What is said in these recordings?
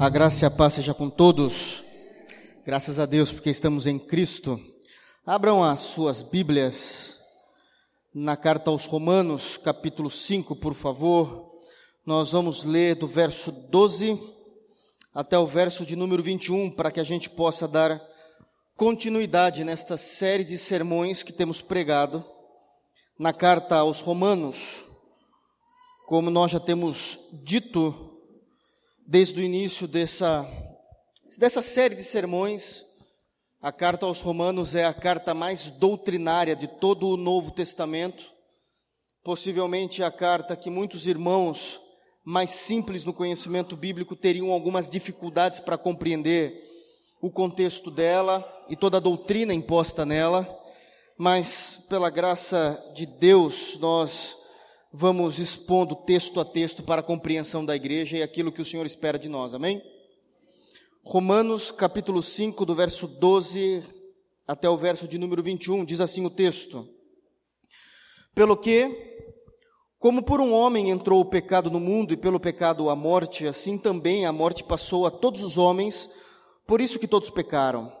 A graça e a paz seja com todos. Graças a Deus porque estamos em Cristo. Abram as suas Bíblias na carta aos Romanos, capítulo 5, por favor. Nós vamos ler do verso 12 até o verso de número 21, para que a gente possa dar continuidade nesta série de sermões que temos pregado na carta aos Romanos. Como nós já temos dito desde o início dessa, dessa série de sermões. A carta aos Romanos é a carta mais doutrinária de todo o Novo Testamento, possivelmente a carta que muitos irmãos mais simples no conhecimento bíblico teriam algumas dificuldades para compreender o contexto dela e toda a doutrina imposta nela, mas pela graça de Deus nós vamos expondo texto a texto para a compreensão da igreja e aquilo que o Senhor espera de nós, amém? Romanos capítulo 5, do verso 12 até o verso de número 21, diz assim o texto: Pelo que, como por um homem entrou o pecado no mundo e pelo pecado a morte, assim também a morte passou a todos os homens, por isso que todos pecaram.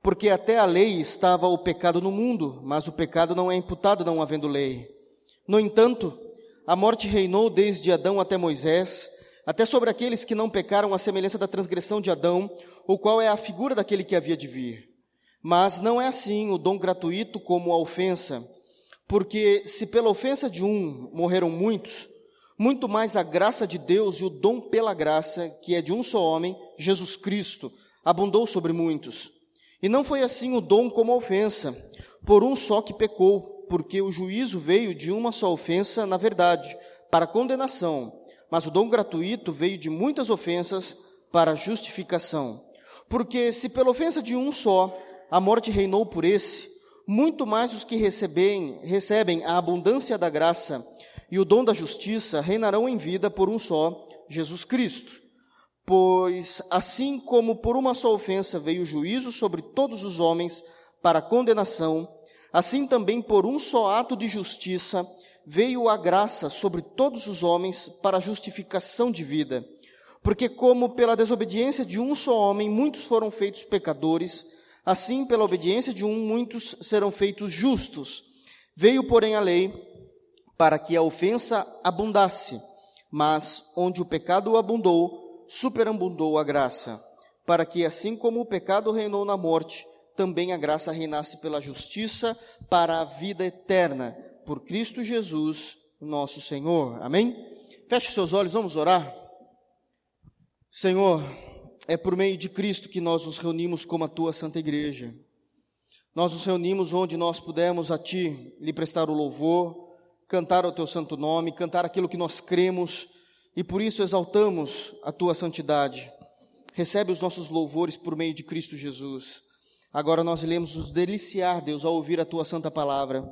Porque até a lei estava o pecado no mundo, mas o pecado não é imputado não havendo lei. No entanto, a morte reinou desde Adão até Moisés, até sobre aqueles que não pecaram à semelhança da transgressão de Adão, o qual é a figura daquele que havia de vir. Mas não é assim o dom gratuito como a ofensa, porque se pela ofensa de um morreram muitos, muito mais a graça de Deus e o dom pela graça, que é de um só homem, Jesus Cristo, abundou sobre muitos. E não foi assim o dom como a ofensa, por um só que pecou porque o juízo veio de uma só ofensa, na verdade, para condenação, mas o dom gratuito veio de muitas ofensas para justificação. Porque se pela ofensa de um só a morte reinou por esse, muito mais os que recebem, recebem a abundância da graça e o dom da justiça reinarão em vida por um só, Jesus Cristo. Pois assim como por uma só ofensa veio o juízo sobre todos os homens para condenação, Assim também, por um só ato de justiça, veio a graça sobre todos os homens para justificação de vida. Porque, como pela desobediência de um só homem muitos foram feitos pecadores, assim pela obediência de um muitos serão feitos justos. Veio, porém, a lei para que a ofensa abundasse, mas onde o pecado abundou, superabundou a graça, para que, assim como o pecado reinou na morte, também a graça reinasse pela justiça para a vida eterna, por Cristo Jesus, nosso Senhor. Amém? Feche seus olhos, vamos orar. Senhor, é por meio de Cristo que nós nos reunimos como a tua santa igreja. Nós nos reunimos onde nós pudemos a ti lhe prestar o louvor, cantar o teu santo nome, cantar aquilo que nós cremos e por isso exaltamos a tua santidade. Recebe os nossos louvores por meio de Cristo Jesus. Agora nós iremos nos deliciar, Deus, ao ouvir a tua santa palavra.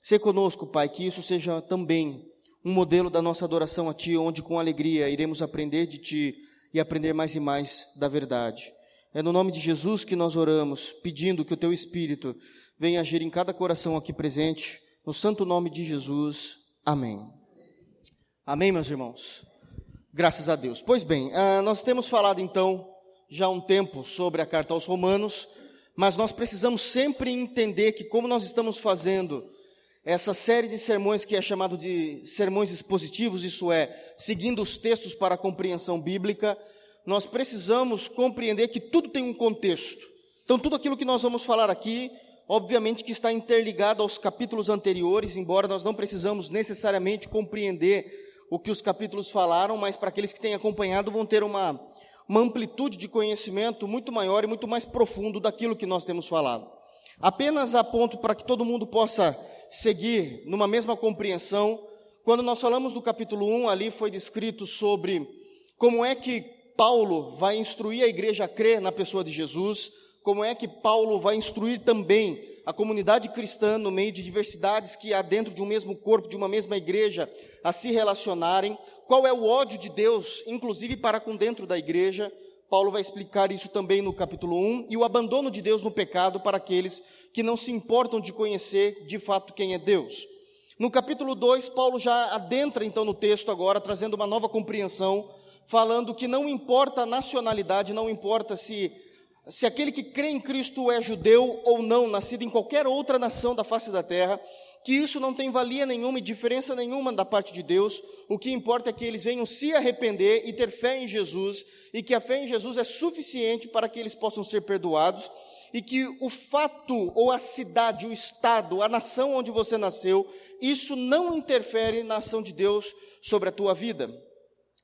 Se conosco, Pai, que isso seja também um modelo da nossa adoração a Ti, onde com alegria iremos aprender de Ti e aprender mais e mais da verdade. É no nome de Jesus que nós oramos, pedindo que o Teu Espírito venha agir em cada coração aqui presente, no santo nome de Jesus. Amém. Amém, meus irmãos. Graças a Deus. Pois bem, ah, nós temos falado então já há um tempo sobre a carta aos Romanos mas nós precisamos sempre entender que, como nós estamos fazendo essa série de sermões que é chamado de sermões expositivos, isso é, seguindo os textos para a compreensão bíblica, nós precisamos compreender que tudo tem um contexto. Então, tudo aquilo que nós vamos falar aqui, obviamente que está interligado aos capítulos anteriores, embora nós não precisamos necessariamente compreender o que os capítulos falaram, mas para aqueles que têm acompanhado vão ter uma uma amplitude de conhecimento muito maior e muito mais profundo daquilo que nós temos falado. Apenas a ponto para que todo mundo possa seguir numa mesma compreensão, quando nós falamos do capítulo 1, ali foi descrito sobre como é que Paulo vai instruir a igreja a crer na pessoa de Jesus, como é que Paulo vai instruir também a comunidade cristã no meio de diversidades que há dentro de um mesmo corpo, de uma mesma igreja, a se relacionarem, qual é o ódio de Deus, inclusive para com dentro da igreja. Paulo vai explicar isso também no capítulo 1, e o abandono de Deus no pecado para aqueles que não se importam de conhecer de fato quem é Deus. No capítulo 2, Paulo já adentra então no texto agora, trazendo uma nova compreensão, falando que não importa a nacionalidade, não importa se se aquele que crê em Cristo é judeu ou não, nascido em qualquer outra nação da face da terra, que isso não tem valia nenhuma e diferença nenhuma da parte de Deus, o que importa é que eles venham se arrepender e ter fé em Jesus, e que a fé em Jesus é suficiente para que eles possam ser perdoados, e que o fato, ou a cidade, o estado, a nação onde você nasceu, isso não interfere na ação de Deus sobre a tua vida.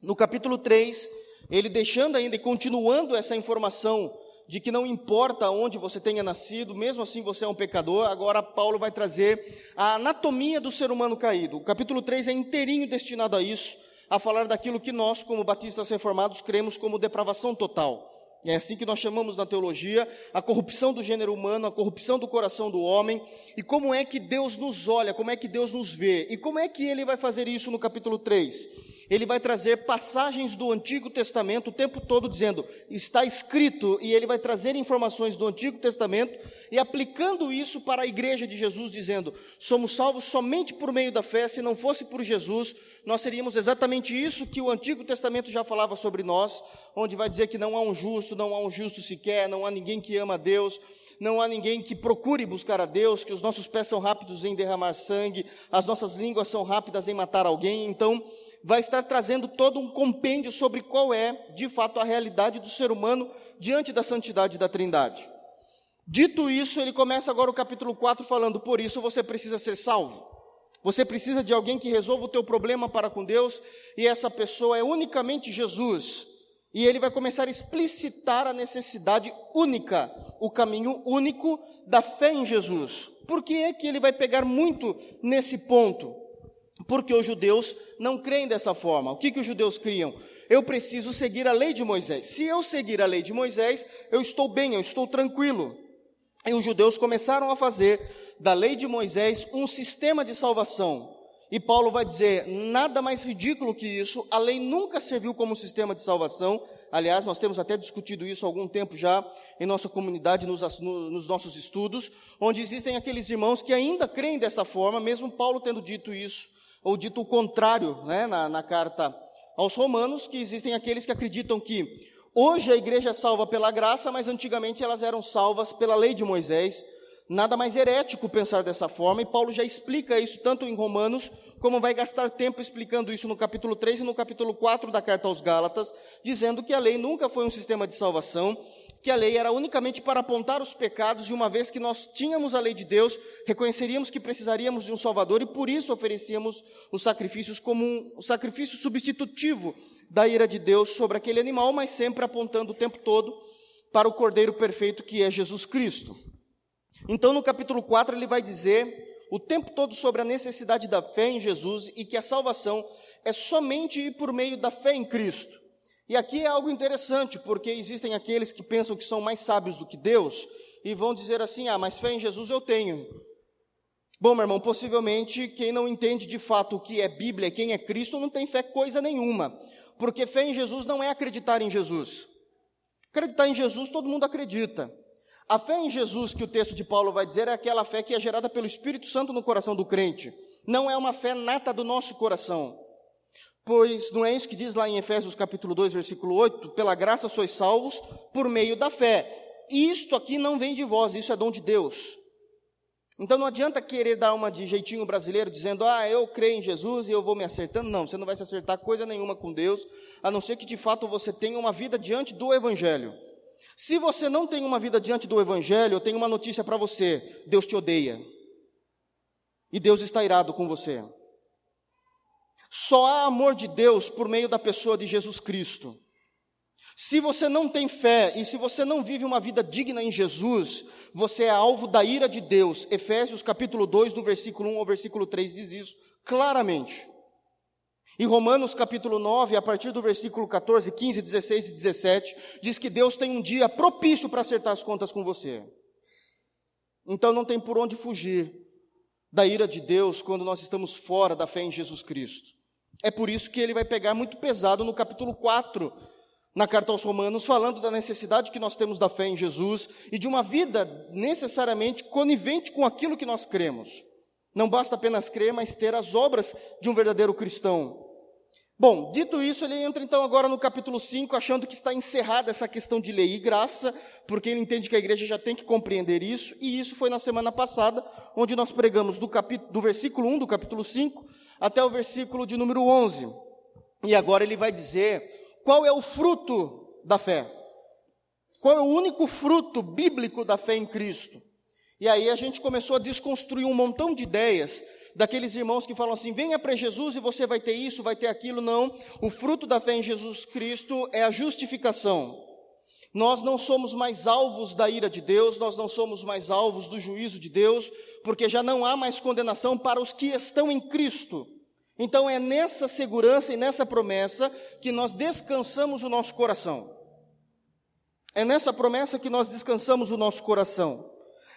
No capítulo 3, ele deixando ainda e continuando essa informação de que não importa onde você tenha nascido, mesmo assim você é um pecador. Agora Paulo vai trazer a anatomia do ser humano caído. O capítulo 3 é inteirinho destinado a isso, a falar daquilo que nós, como batistas reformados, cremos como depravação total. É assim que nós chamamos na teologia a corrupção do gênero humano, a corrupção do coração do homem, e como é que Deus nos olha, como é que Deus nos vê, e como é que ele vai fazer isso no capítulo 3 ele vai trazer passagens do Antigo Testamento o tempo todo dizendo, está escrito, e ele vai trazer informações do Antigo Testamento e aplicando isso para a igreja de Jesus, dizendo: somos salvos somente por meio da fé, se não fosse por Jesus, nós seríamos exatamente isso que o Antigo Testamento já falava sobre nós, onde vai dizer que não há um justo, não há um justo sequer, não há ninguém que ama a Deus não há ninguém que procure buscar a Deus, que os nossos pés são rápidos em derramar sangue, as nossas línguas são rápidas em matar alguém. Então, vai estar trazendo todo um compêndio sobre qual é, de fato, a realidade do ser humano diante da santidade da Trindade. Dito isso, ele começa agora o capítulo 4 falando: Por isso você precisa ser salvo. Você precisa de alguém que resolva o teu problema para com Deus, e essa pessoa é unicamente Jesus. E ele vai começar a explicitar a necessidade única, o caminho único da fé em Jesus. Por que é que ele vai pegar muito nesse ponto? Porque os judeus não creem dessa forma. O que, que os judeus criam? Eu preciso seguir a lei de Moisés. Se eu seguir a lei de Moisés, eu estou bem, eu estou tranquilo. E os judeus começaram a fazer da lei de Moisés um sistema de salvação. E Paulo vai dizer: nada mais ridículo que isso, a lei nunca serviu como sistema de salvação. Aliás, nós temos até discutido isso há algum tempo já em nossa comunidade, nos, nos nossos estudos, onde existem aqueles irmãos que ainda creem dessa forma, mesmo Paulo tendo dito isso ou dito o contrário, né, na, na carta aos Romanos, que existem aqueles que acreditam que hoje a igreja é salva pela graça, mas antigamente elas eram salvas pela lei de Moisés. Nada mais herético pensar dessa forma, e Paulo já explica isso tanto em Romanos, como vai gastar tempo explicando isso no capítulo 3 e no capítulo 4 da carta aos Gálatas, dizendo que a lei nunca foi um sistema de salvação, que a lei era unicamente para apontar os pecados, de uma vez que nós tínhamos a lei de Deus, reconheceríamos que precisaríamos de um Salvador e por isso oferecíamos os sacrifícios como um sacrifício substitutivo da ira de Deus sobre aquele animal, mas sempre apontando o tempo todo para o Cordeiro perfeito que é Jesus Cristo. Então, no capítulo 4, ele vai dizer o tempo todo sobre a necessidade da fé em Jesus e que a salvação é somente por meio da fé em Cristo. E aqui é algo interessante, porque existem aqueles que pensam que são mais sábios do que Deus e vão dizer assim: ah, mas fé em Jesus eu tenho. Bom, meu irmão, possivelmente quem não entende de fato o que é Bíblia, quem é Cristo, não tem fé coisa nenhuma, porque fé em Jesus não é acreditar em Jesus. Acreditar em Jesus todo mundo acredita. A fé em Jesus que o texto de Paulo vai dizer é aquela fé que é gerada pelo Espírito Santo no coração do crente. Não é uma fé nata do nosso coração. Pois não é isso que diz lá em Efésios capítulo 2, versículo 8? Pela graça sois salvos por meio da fé. Isto aqui não vem de vós, isso é dom de Deus. Então não adianta querer dar uma de jeitinho brasileiro, dizendo, ah, eu creio em Jesus e eu vou me acertando. Não, você não vai se acertar coisa nenhuma com Deus, a não ser que de fato você tenha uma vida diante do Evangelho. Se você não tem uma vida diante do Evangelho, eu tenho uma notícia para você: Deus te odeia. E Deus está irado com você. Só há amor de Deus por meio da pessoa de Jesus Cristo. Se você não tem fé e se você não vive uma vida digna em Jesus, você é alvo da ira de Deus. Efésios capítulo 2, do versículo 1 ao versículo 3 diz isso claramente. E Romanos capítulo 9, a partir do versículo 14, 15, 16 e 17, diz que Deus tem um dia propício para acertar as contas com você. Então não tem por onde fugir da ira de Deus quando nós estamos fora da fé em Jesus Cristo. É por isso que ele vai pegar muito pesado no capítulo 4, na carta aos Romanos, falando da necessidade que nós temos da fé em Jesus e de uma vida necessariamente conivente com aquilo que nós cremos. Não basta apenas crer, mas ter as obras de um verdadeiro cristão. Bom, dito isso, ele entra então agora no capítulo 5, achando que está encerrada essa questão de lei e graça, porque ele entende que a igreja já tem que compreender isso, e isso foi na semana passada, onde nós pregamos do, do versículo 1 do capítulo 5 até o versículo de número 11. E agora ele vai dizer qual é o fruto da fé. Qual é o único fruto bíblico da fé em Cristo? E aí a gente começou a desconstruir um montão de ideias daqueles irmãos que falam assim: venha para Jesus e você vai ter isso, vai ter aquilo. Não. O fruto da fé em Jesus Cristo é a justificação. Nós não somos mais alvos da ira de Deus, nós não somos mais alvos do juízo de Deus, porque já não há mais condenação para os que estão em Cristo. Então é nessa segurança e nessa promessa que nós descansamos o nosso coração. É nessa promessa que nós descansamos o nosso coração.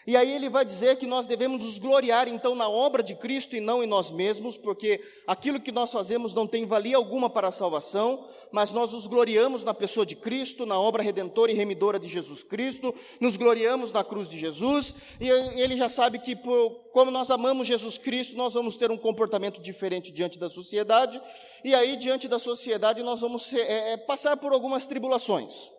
E aí ele vai dizer que nós devemos nos gloriar então na obra de Cristo e não em nós mesmos, porque aquilo que nós fazemos não tem valia alguma para a salvação, mas nós nos gloriamos na pessoa de Cristo, na obra redentora e remidora de Jesus Cristo, nos gloriamos na cruz de Jesus, e ele já sabe que por, como nós amamos Jesus Cristo, nós vamos ter um comportamento diferente diante da sociedade, e aí diante da sociedade nós vamos ser, é, é, passar por algumas tribulações.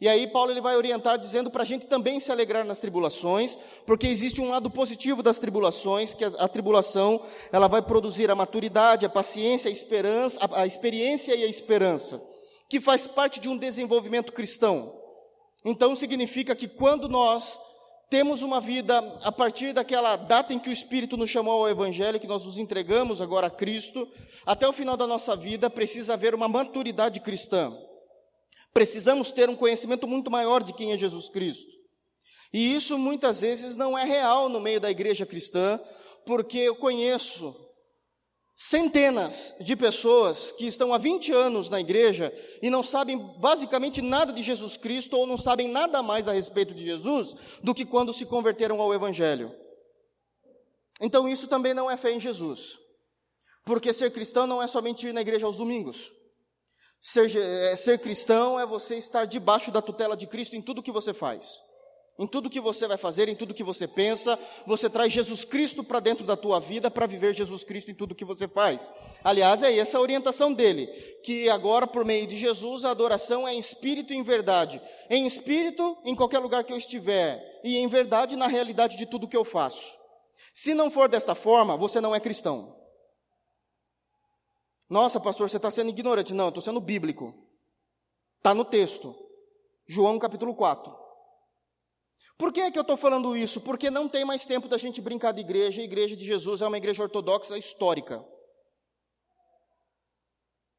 E aí Paulo ele vai orientar dizendo para a gente também se alegrar nas tribulações, porque existe um lado positivo das tribulações, que a, a tribulação ela vai produzir a maturidade, a paciência, a esperança, a, a experiência e a esperança, que faz parte de um desenvolvimento cristão. Então significa que quando nós temos uma vida a partir daquela data em que o Espírito nos chamou ao Evangelho, que nós nos entregamos agora a Cristo, até o final da nossa vida precisa haver uma maturidade cristã. Precisamos ter um conhecimento muito maior de quem é Jesus Cristo. E isso muitas vezes não é real no meio da igreja cristã, porque eu conheço centenas de pessoas que estão há 20 anos na igreja e não sabem basicamente nada de Jesus Cristo ou não sabem nada mais a respeito de Jesus do que quando se converteram ao Evangelho. Então isso também não é fé em Jesus. Porque ser cristão não é somente ir na igreja aos domingos. Ser, é, ser cristão é você estar debaixo da tutela de Cristo em tudo que você faz. Em tudo que você vai fazer, em tudo que você pensa, você traz Jesus Cristo para dentro da tua vida para viver Jesus Cristo em tudo que você faz. Aliás, é essa a orientação dele, que agora por meio de Jesus a adoração é em espírito e em verdade. Em espírito, em qualquer lugar que eu estiver, e em verdade na realidade de tudo que eu faço. Se não for desta forma, você não é cristão. Nossa, pastor, você está sendo ignorante. Não, eu estou sendo bíblico. Está no texto. João capítulo 4. Por que, é que eu estou falando isso? Porque não tem mais tempo da gente brincar de igreja. A igreja de Jesus é uma igreja ortodoxa histórica.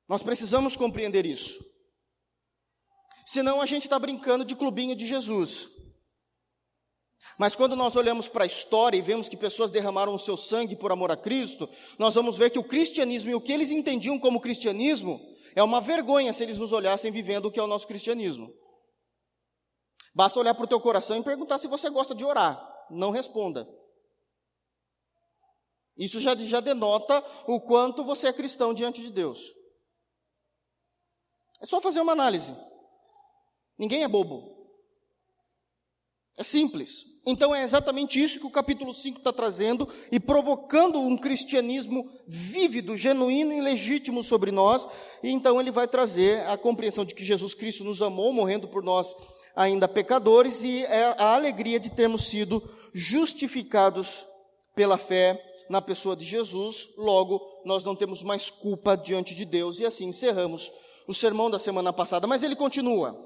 Nós precisamos compreender isso. Senão a gente está brincando de clubinho de Jesus. Mas quando nós olhamos para a história e vemos que pessoas derramaram o seu sangue por amor a Cristo, nós vamos ver que o cristianismo e o que eles entendiam como cristianismo é uma vergonha se eles nos olhassem vivendo o que é o nosso cristianismo. Basta olhar para o teu coração e perguntar se você gosta de orar. Não responda. Isso já, já denota o quanto você é cristão diante de Deus. É só fazer uma análise. Ninguém é bobo. É simples. Então é exatamente isso que o capítulo 5 está trazendo e provocando um cristianismo vívido, genuíno e legítimo sobre nós. E então ele vai trazer a compreensão de que Jesus Cristo nos amou, morrendo por nós ainda pecadores, e é a alegria de termos sido justificados pela fé na pessoa de Jesus. Logo, nós não temos mais culpa diante de Deus. E assim encerramos o sermão da semana passada. Mas ele continua.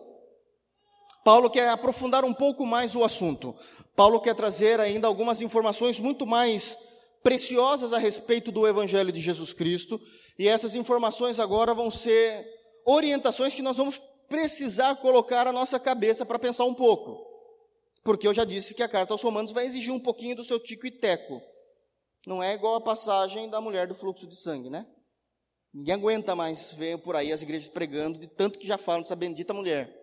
Paulo quer aprofundar um pouco mais o assunto. Paulo quer trazer ainda algumas informações muito mais preciosas a respeito do Evangelho de Jesus Cristo, e essas informações agora vão ser orientações que nós vamos precisar colocar a nossa cabeça para pensar um pouco. Porque eu já disse que a carta aos Romanos vai exigir um pouquinho do seu tico e teco. Não é igual a passagem da mulher do fluxo de sangue, né? Ninguém aguenta mais ver por aí as igrejas pregando de tanto que já falam dessa bendita mulher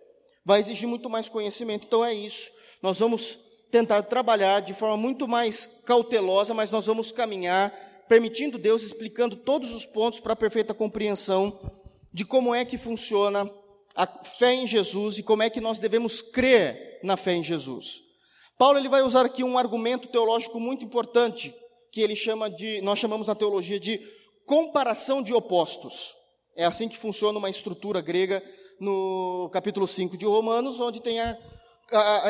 vai exigir muito mais conhecimento. Então é isso. Nós vamos tentar trabalhar de forma muito mais cautelosa, mas nós vamos caminhar permitindo Deus explicando todos os pontos para a perfeita compreensão de como é que funciona a fé em Jesus e como é que nós devemos crer na fé em Jesus. Paulo ele vai usar aqui um argumento teológico muito importante que ele chama de, nós chamamos na teologia de comparação de opostos. É assim que funciona uma estrutura grega no capítulo 5 de Romanos, onde tem a,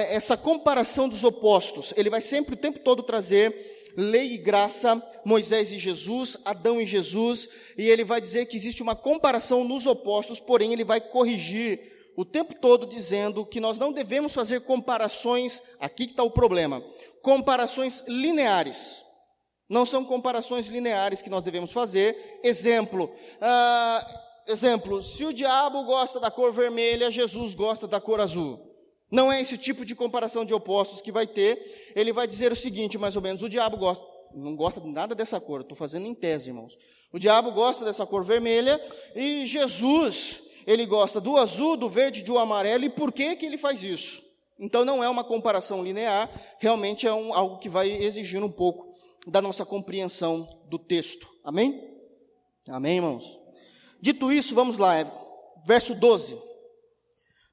essa comparação dos opostos. Ele vai sempre o tempo todo trazer lei e graça, Moisés e Jesus, Adão e Jesus, e ele vai dizer que existe uma comparação nos opostos, porém ele vai corrigir o tempo todo dizendo que nós não devemos fazer comparações, aqui que está o problema, comparações lineares. Não são comparações lineares que nós devemos fazer. Exemplo, ah, exemplo, se o diabo gosta da cor vermelha, Jesus gosta da cor azul. Não é esse tipo de comparação de opostos que vai ter. Ele vai dizer o seguinte, mais ou menos: o diabo gosta, não gosta de nada dessa cor. Estou fazendo em tese, irmãos. O diabo gosta dessa cor vermelha e Jesus ele gosta do azul, do verde, do amarelo, e por que, que ele faz isso? Então não é uma comparação linear, realmente é um, algo que vai exigir um pouco da nossa compreensão do texto. Amém? Amém, irmãos? Dito isso, vamos lá, é verso 12.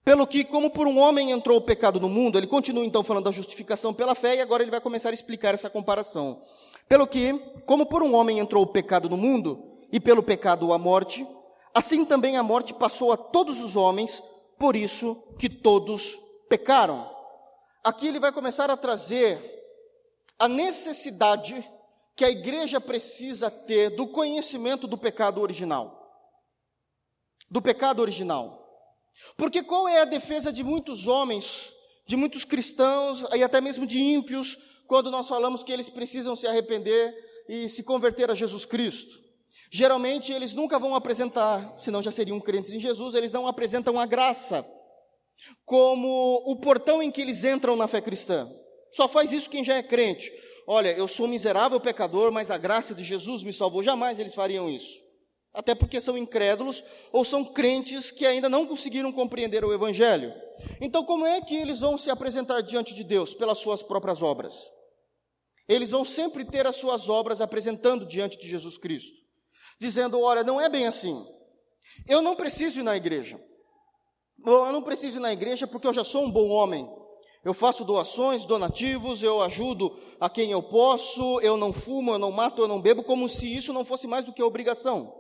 Pelo que, como por um homem entrou o pecado no mundo, ele continua então falando da justificação pela fé, e agora ele vai começar a explicar essa comparação. Pelo que, como por um homem entrou o pecado no mundo, e pelo pecado a morte, Assim também a morte passou a todos os homens, por isso que todos pecaram. Aqui ele vai começar a trazer a necessidade que a igreja precisa ter do conhecimento do pecado original. Do pecado original. Porque qual é a defesa de muitos homens, de muitos cristãos e até mesmo de ímpios, quando nós falamos que eles precisam se arrepender e se converter a Jesus Cristo? Geralmente eles nunca vão apresentar, senão já seriam crentes em Jesus, eles não apresentam a graça como o portão em que eles entram na fé cristã. Só faz isso quem já é crente. Olha, eu sou miserável pecador, mas a graça de Jesus me salvou. Jamais eles fariam isso. Até porque são incrédulos ou são crentes que ainda não conseguiram compreender o Evangelho. Então, como é que eles vão se apresentar diante de Deus? Pelas suas próprias obras. Eles vão sempre ter as suas obras apresentando diante de Jesus Cristo dizendo: olha, não é bem assim. Eu não preciso ir na igreja. Eu não preciso ir na igreja porque eu já sou um bom homem. Eu faço doações, donativos, eu ajudo a quem eu posso, eu não fumo, eu não mato, eu não bebo, como se isso não fosse mais do que obrigação.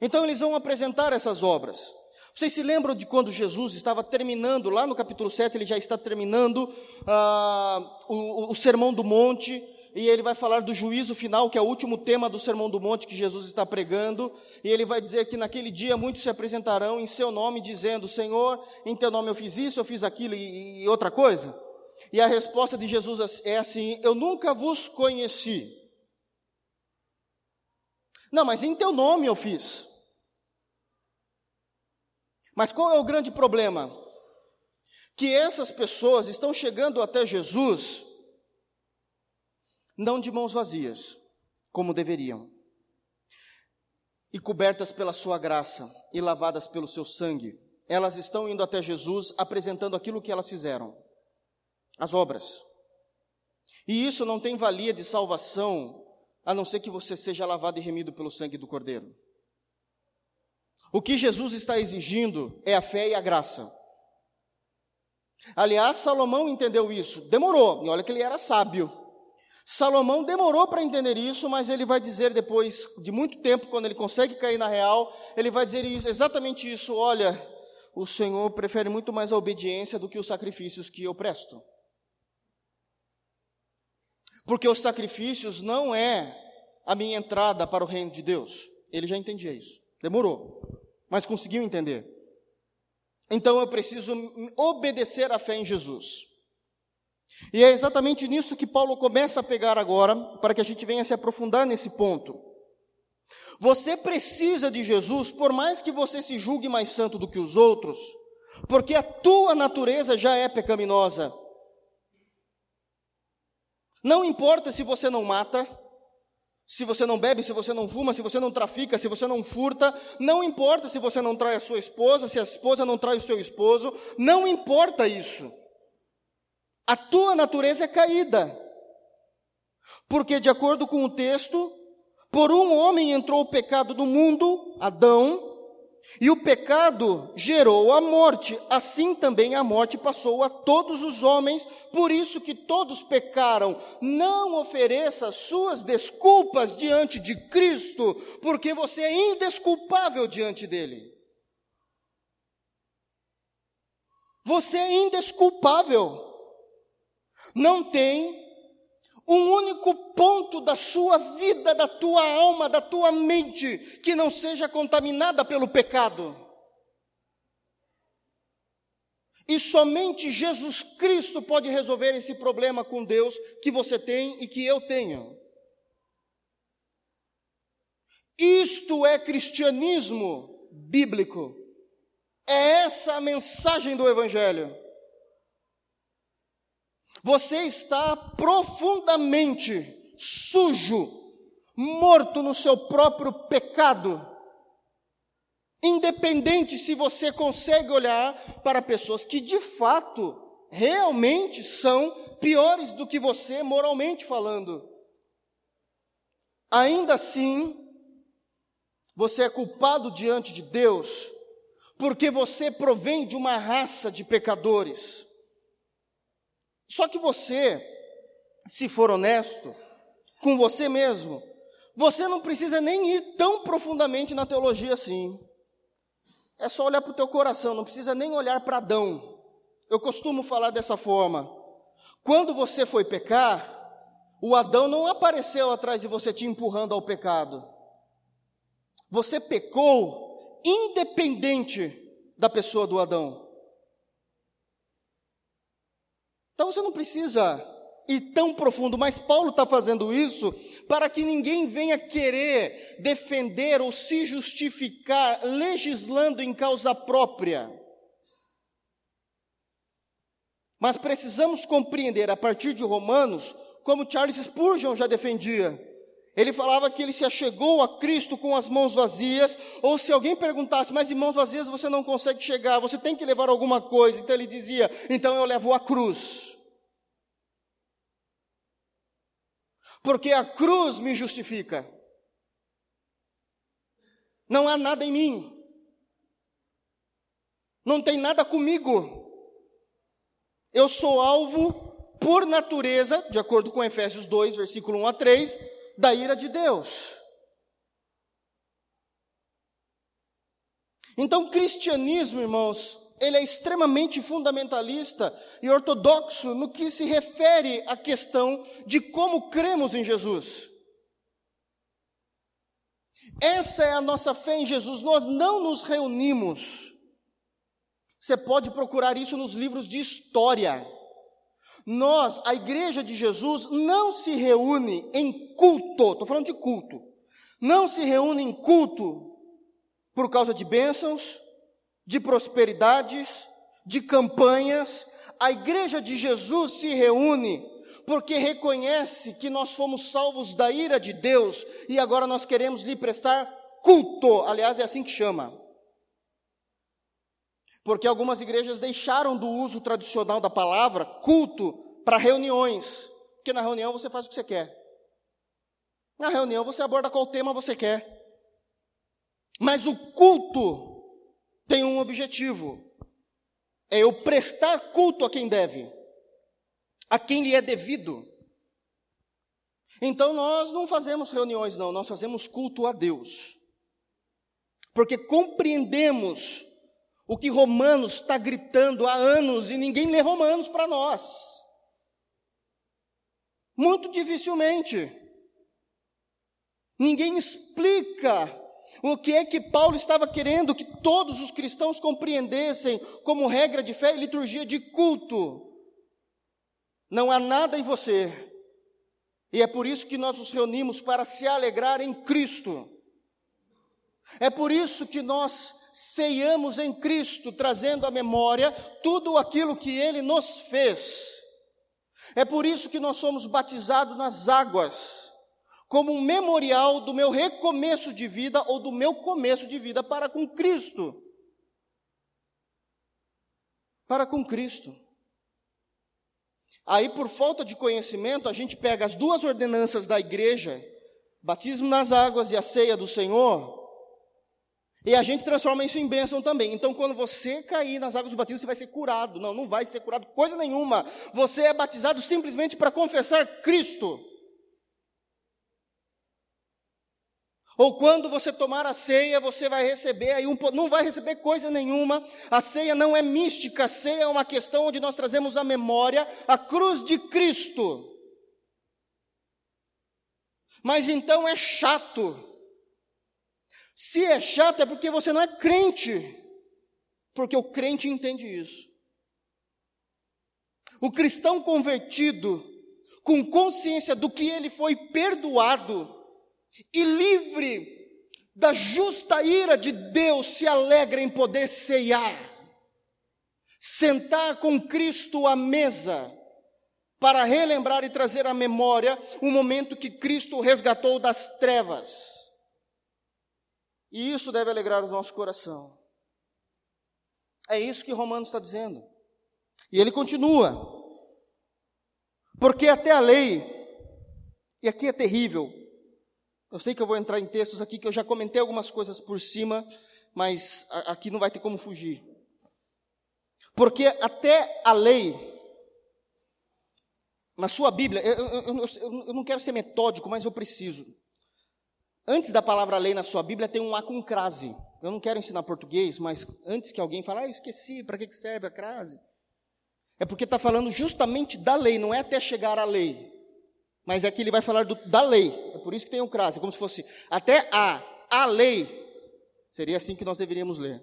Então eles vão apresentar essas obras. Vocês se lembram de quando Jesus estava terminando, lá no capítulo 7, ele já está terminando ah, o, o Sermão do Monte, e ele vai falar do juízo final, que é o último tema do Sermão do Monte que Jesus está pregando, e ele vai dizer que naquele dia muitos se apresentarão em seu nome, dizendo: Senhor, em teu nome eu fiz isso, eu fiz aquilo e, e outra coisa. E a resposta de Jesus é assim: Eu nunca vos conheci. Não, mas em teu nome eu fiz. Mas qual é o grande problema? Que essas pessoas estão chegando até Jesus não de mãos vazias, como deveriam, e cobertas pela sua graça e lavadas pelo seu sangue, elas estão indo até Jesus apresentando aquilo que elas fizeram, as obras. E isso não tem valia de salvação, a não ser que você seja lavado e remido pelo sangue do Cordeiro. O que Jesus está exigindo é a fé e a graça. Aliás, Salomão entendeu isso, demorou, e olha que ele era sábio. Salomão demorou para entender isso, mas ele vai dizer depois de muito tempo, quando ele consegue cair na real, ele vai dizer isso, exatamente isso: olha, o Senhor prefere muito mais a obediência do que os sacrifícios que eu presto. Porque os sacrifícios não é a minha entrada para o reino de Deus. Ele já entendia isso. Demorou, mas conseguiu entender. Então eu preciso obedecer à fé em Jesus. E é exatamente nisso que Paulo começa a pegar agora, para que a gente venha se aprofundar nesse ponto. Você precisa de Jesus, por mais que você se julgue mais santo do que os outros, porque a tua natureza já é pecaminosa. Não importa se você não mata, se você não bebe, se você não fuma, se você não trafica, se você não furta, não importa se você não trai a sua esposa, se a esposa não trai o seu esposo, não importa isso. A tua natureza é caída. Porque, de acordo com o texto, por um homem entrou o pecado no mundo, Adão, E o pecado gerou a morte, assim também a morte passou a todos os homens, por isso que todos pecaram. Não ofereça suas desculpas diante de Cristo, porque você é indesculpável diante dele. Você é indesculpável. Não tem um único ponto da sua vida, da tua alma, da tua mente, que não seja contaminada pelo pecado. E somente Jesus Cristo pode resolver esse problema com Deus que você tem e que eu tenho. Isto é cristianismo bíblico. É essa a mensagem do Evangelho. Você está profundamente sujo, morto no seu próprio pecado. Independente se você consegue olhar para pessoas que de fato, realmente são piores do que você moralmente falando. Ainda assim, você é culpado diante de Deus, porque você provém de uma raça de pecadores. Só que você, se for honesto com você mesmo, você não precisa nem ir tão profundamente na teologia assim. É só olhar para o teu coração, não precisa nem olhar para Adão. Eu costumo falar dessa forma. Quando você foi pecar, o Adão não apareceu atrás de você te empurrando ao pecado. Você pecou independente da pessoa do Adão. Então você não precisa ir tão profundo, mas Paulo está fazendo isso para que ninguém venha querer defender ou se justificar legislando em causa própria. Mas precisamos compreender a partir de Romanos, como Charles Spurgeon já defendia. Ele falava que ele se achegou a Cristo com as mãos vazias, ou se alguém perguntasse, mas em mãos vazias você não consegue chegar, você tem que levar alguma coisa. Então ele dizia: então eu levo a cruz. Porque a cruz me justifica. Não há nada em mim. Não tem nada comigo. Eu sou alvo, por natureza, de acordo com Efésios 2, versículo 1 a 3, da ira de Deus. Então, cristianismo, irmãos, ele é extremamente fundamentalista e ortodoxo no que se refere à questão de como cremos em Jesus. Essa é a nossa fé em Jesus. Nós não nos reunimos. Você pode procurar isso nos livros de história. Nós, a igreja de Jesus, não se reúne em culto, estou falando de culto, não se reúne em culto por causa de bênçãos, de prosperidades, de campanhas. A igreja de Jesus se reúne porque reconhece que nós fomos salvos da ira de Deus e agora nós queremos lhe prestar culto. Aliás, é assim que chama. Porque algumas igrejas deixaram do uso tradicional da palavra culto para reuniões. Porque na reunião você faz o que você quer. Na reunião você aborda qual tema você quer. Mas o culto tem um objetivo: é eu prestar culto a quem deve, a quem lhe é devido. Então nós não fazemos reuniões, não, nós fazemos culto a Deus, porque compreendemos o que Romanos está gritando há anos e ninguém lê Romanos para nós. Muito dificilmente. Ninguém explica o que é que Paulo estava querendo que todos os cristãos compreendessem como regra de fé e liturgia de culto? Não há nada em você. E é por isso que nós nos reunimos para se alegrar em Cristo. É por isso que nós ceiamos em Cristo, trazendo à memória tudo aquilo que Ele nos fez. É por isso que nós somos batizados nas águas como um memorial do meu recomeço de vida ou do meu começo de vida para com Cristo. Para com Cristo. Aí, por falta de conhecimento, a gente pega as duas ordenanças da igreja, batismo nas águas e a ceia do Senhor, E a gente transforma isso em bênção também. Então, quando você cair nas águas do batismo, você vai ser curado. Não, não vai ser curado coisa nenhuma. Você é batizado simplesmente para confessar Cristo. Ou quando você tomar a ceia, você vai receber aí um, não vai receber coisa nenhuma. A ceia não é mística, a ceia é uma questão onde nós trazemos à memória a cruz de Cristo. Mas então é chato se é chato, é porque você não é crente. Porque o crente entende isso. O cristão convertido, com consciência do que ele foi perdoado e livre da justa ira de Deus, se alegra em poder ceiar, sentar com Cristo à mesa, para relembrar e trazer à memória o momento que Cristo resgatou das trevas e isso deve alegrar o nosso coração. É isso que Romanos está dizendo. E ele continua. Porque até a lei, e aqui é terrível, eu sei que eu vou entrar em textos aqui que eu já comentei algumas coisas por cima, mas aqui não vai ter como fugir. Porque até a lei, na sua Bíblia, eu, eu, eu, eu não quero ser metódico, mas eu preciso. Antes da palavra lei na sua Bíblia tem um A com crase. Eu não quero ensinar português, mas antes que alguém fale, ah, eu esqueci, para que serve a crase? É porque está falando justamente da lei, não é até chegar à lei. Mas é que ele vai falar do, da lei. É por isso que tem o um crase, é como se fosse até a, a lei. Seria assim que nós deveríamos ler.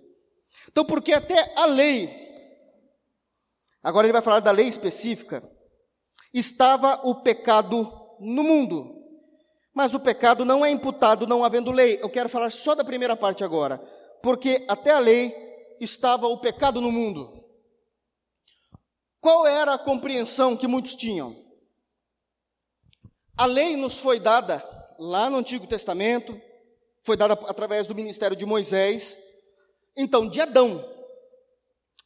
Então, porque até a lei, agora ele vai falar da lei específica, estava o pecado no mundo. Mas o pecado não é imputado não havendo lei. Eu quero falar só da primeira parte agora. Porque até a lei estava o pecado no mundo. Qual era a compreensão que muitos tinham? A lei nos foi dada lá no Antigo Testamento, foi dada através do ministério de Moisés. Então, de Adão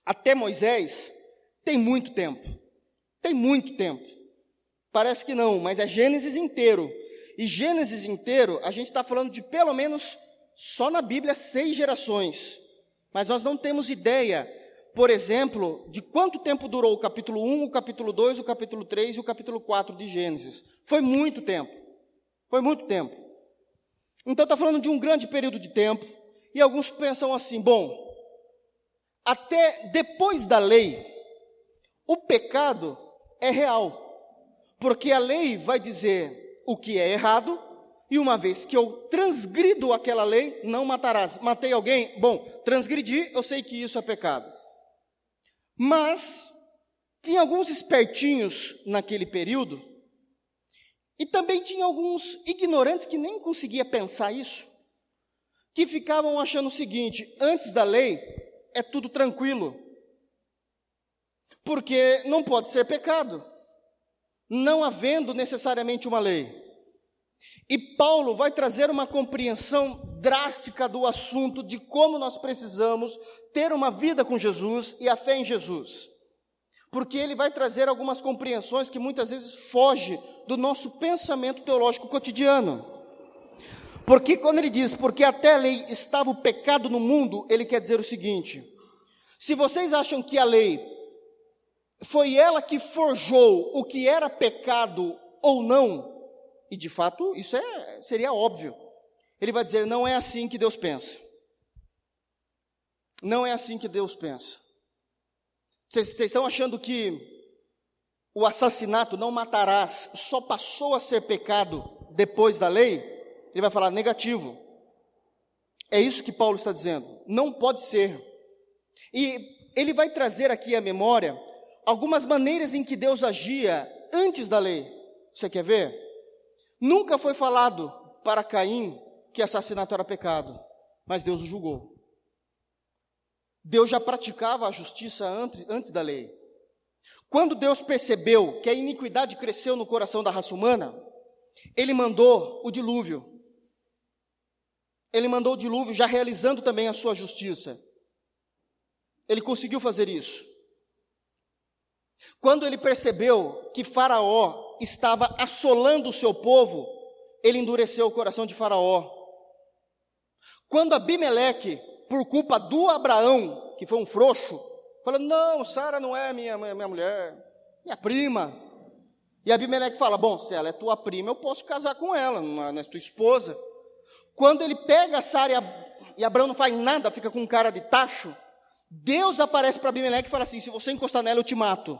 até Moisés, tem muito tempo. Tem muito tempo. Parece que não, mas é Gênesis inteiro. E Gênesis inteiro, a gente está falando de pelo menos, só na Bíblia, seis gerações. Mas nós não temos ideia, por exemplo, de quanto tempo durou o capítulo 1, o capítulo 2, o capítulo 3 e o capítulo 4 de Gênesis. Foi muito tempo. Foi muito tempo. Então está falando de um grande período de tempo. E alguns pensam assim: bom, até depois da lei, o pecado é real. Porque a lei vai dizer o que é errado, e uma vez que eu transgrido aquela lei, não matarás. Matei alguém? Bom, transgredi, eu sei que isso é pecado. Mas tinha alguns espertinhos naquele período, e também tinha alguns ignorantes que nem conseguia pensar isso, que ficavam achando o seguinte: antes da lei é tudo tranquilo, porque não pode ser pecado não havendo necessariamente uma lei. E Paulo vai trazer uma compreensão drástica do assunto de como nós precisamos ter uma vida com Jesus e a fé em Jesus. Porque ele vai trazer algumas compreensões que muitas vezes foge do nosso pensamento teológico cotidiano. Porque quando ele diz, porque até a lei estava o pecado no mundo, ele quer dizer o seguinte: se vocês acham que a lei foi ela que forjou o que era pecado ou não, e de fato isso é, seria óbvio. Ele vai dizer: não é assim que Deus pensa. Não é assim que Deus pensa. Vocês estão achando que o assassinato não matarás só passou a ser pecado depois da lei? Ele vai falar negativo. É isso que Paulo está dizendo. Não pode ser. E ele vai trazer aqui a memória algumas maneiras em que Deus agia antes da lei. Você quer ver? Nunca foi falado para Caim que assassinato era pecado, mas Deus o julgou. Deus já praticava a justiça antes, antes da lei. Quando Deus percebeu que a iniquidade cresceu no coração da raça humana, ele mandou o dilúvio. Ele mandou o dilúvio já realizando também a sua justiça. Ele conseguiu fazer isso. Quando ele percebeu que Faraó estava assolando o seu povo, ele endureceu o coração de Faraó. Quando Abimeleque, por culpa do Abraão, que foi um frouxo, falou: Não, Sara não é minha, minha, mulher, minha prima. E Abimeleque fala: Bom, se ela é tua prima, eu posso casar com ela, não é, é tua esposa. Quando ele pega Sara e, e Abraão não faz nada, fica com cara de tacho, Deus aparece para Abimeleque e fala assim: Se você encostar nela, eu te mato,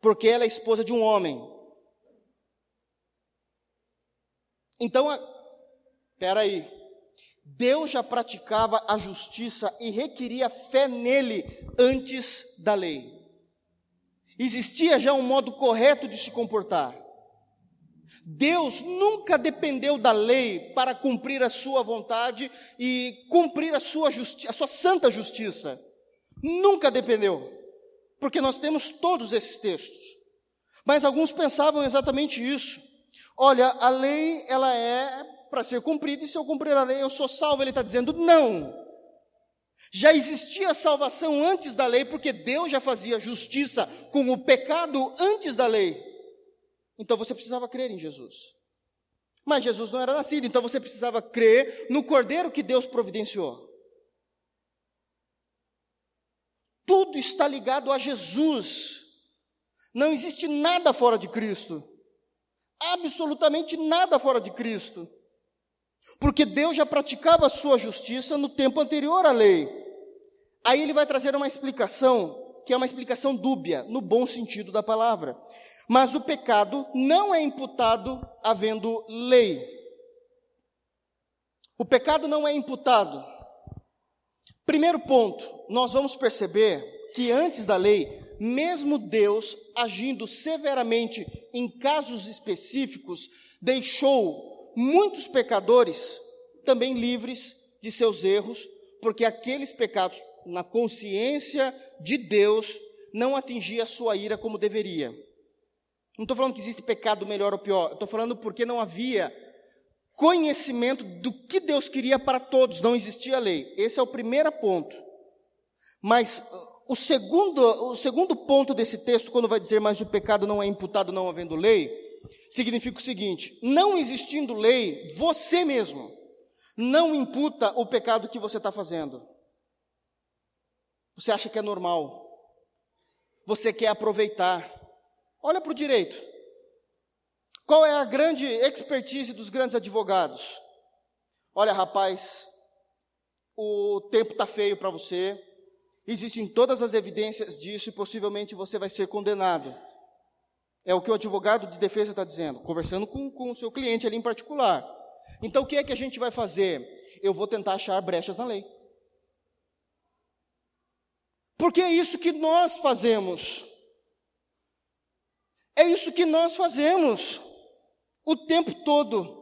porque ela é esposa de um homem. Então, espera aí, Deus já praticava a justiça e requeria fé nele antes da lei. Existia já um modo correto de se comportar. Deus nunca dependeu da lei para cumprir a sua vontade e cumprir a sua, a sua santa justiça. Nunca dependeu. Porque nós temos todos esses textos. Mas alguns pensavam exatamente isso. Olha, a lei ela é para ser cumprida, e se eu cumprir a lei eu sou salvo. Ele está dizendo, não. Já existia salvação antes da lei, porque Deus já fazia justiça com o pecado antes da lei. Então você precisava crer em Jesus. Mas Jesus não era nascido, então você precisava crer no cordeiro que Deus providenciou. Tudo está ligado a Jesus. Não existe nada fora de Cristo. Absolutamente nada fora de Cristo porque Deus já praticava a sua justiça no tempo anterior à lei. Aí ele vai trazer uma explicação, que é uma explicação dúbia, no bom sentido da palavra. Mas o pecado não é imputado havendo lei. O pecado não é imputado. Primeiro ponto, nós vamos perceber que antes da lei, mesmo Deus, agindo severamente em casos específicos, deixou muitos pecadores também livres de seus erros, porque aqueles pecados na consciência de Deus não atingia a sua ira como deveria. Não estou falando que existe pecado melhor ou pior, estou falando porque não havia conhecimento do que Deus queria para todos, não existia lei. Esse é o primeiro ponto. Mas o segundo, o segundo ponto desse texto, quando vai dizer, mas o pecado não é imputado não havendo lei, significa o seguinte: não existindo lei, você mesmo não imputa o pecado que você está fazendo. Você acha que é normal. Você quer aproveitar. Olha para o direito. Qual é a grande expertise dos grandes advogados? Olha, rapaz, o tempo está feio para você, existem todas as evidências disso e possivelmente você vai ser condenado. É o que o advogado de defesa está dizendo, conversando com, com o seu cliente ali em particular. Então, o que é que a gente vai fazer? Eu vou tentar achar brechas na lei. Porque é isso que nós fazemos. É isso que nós fazemos o tempo todo.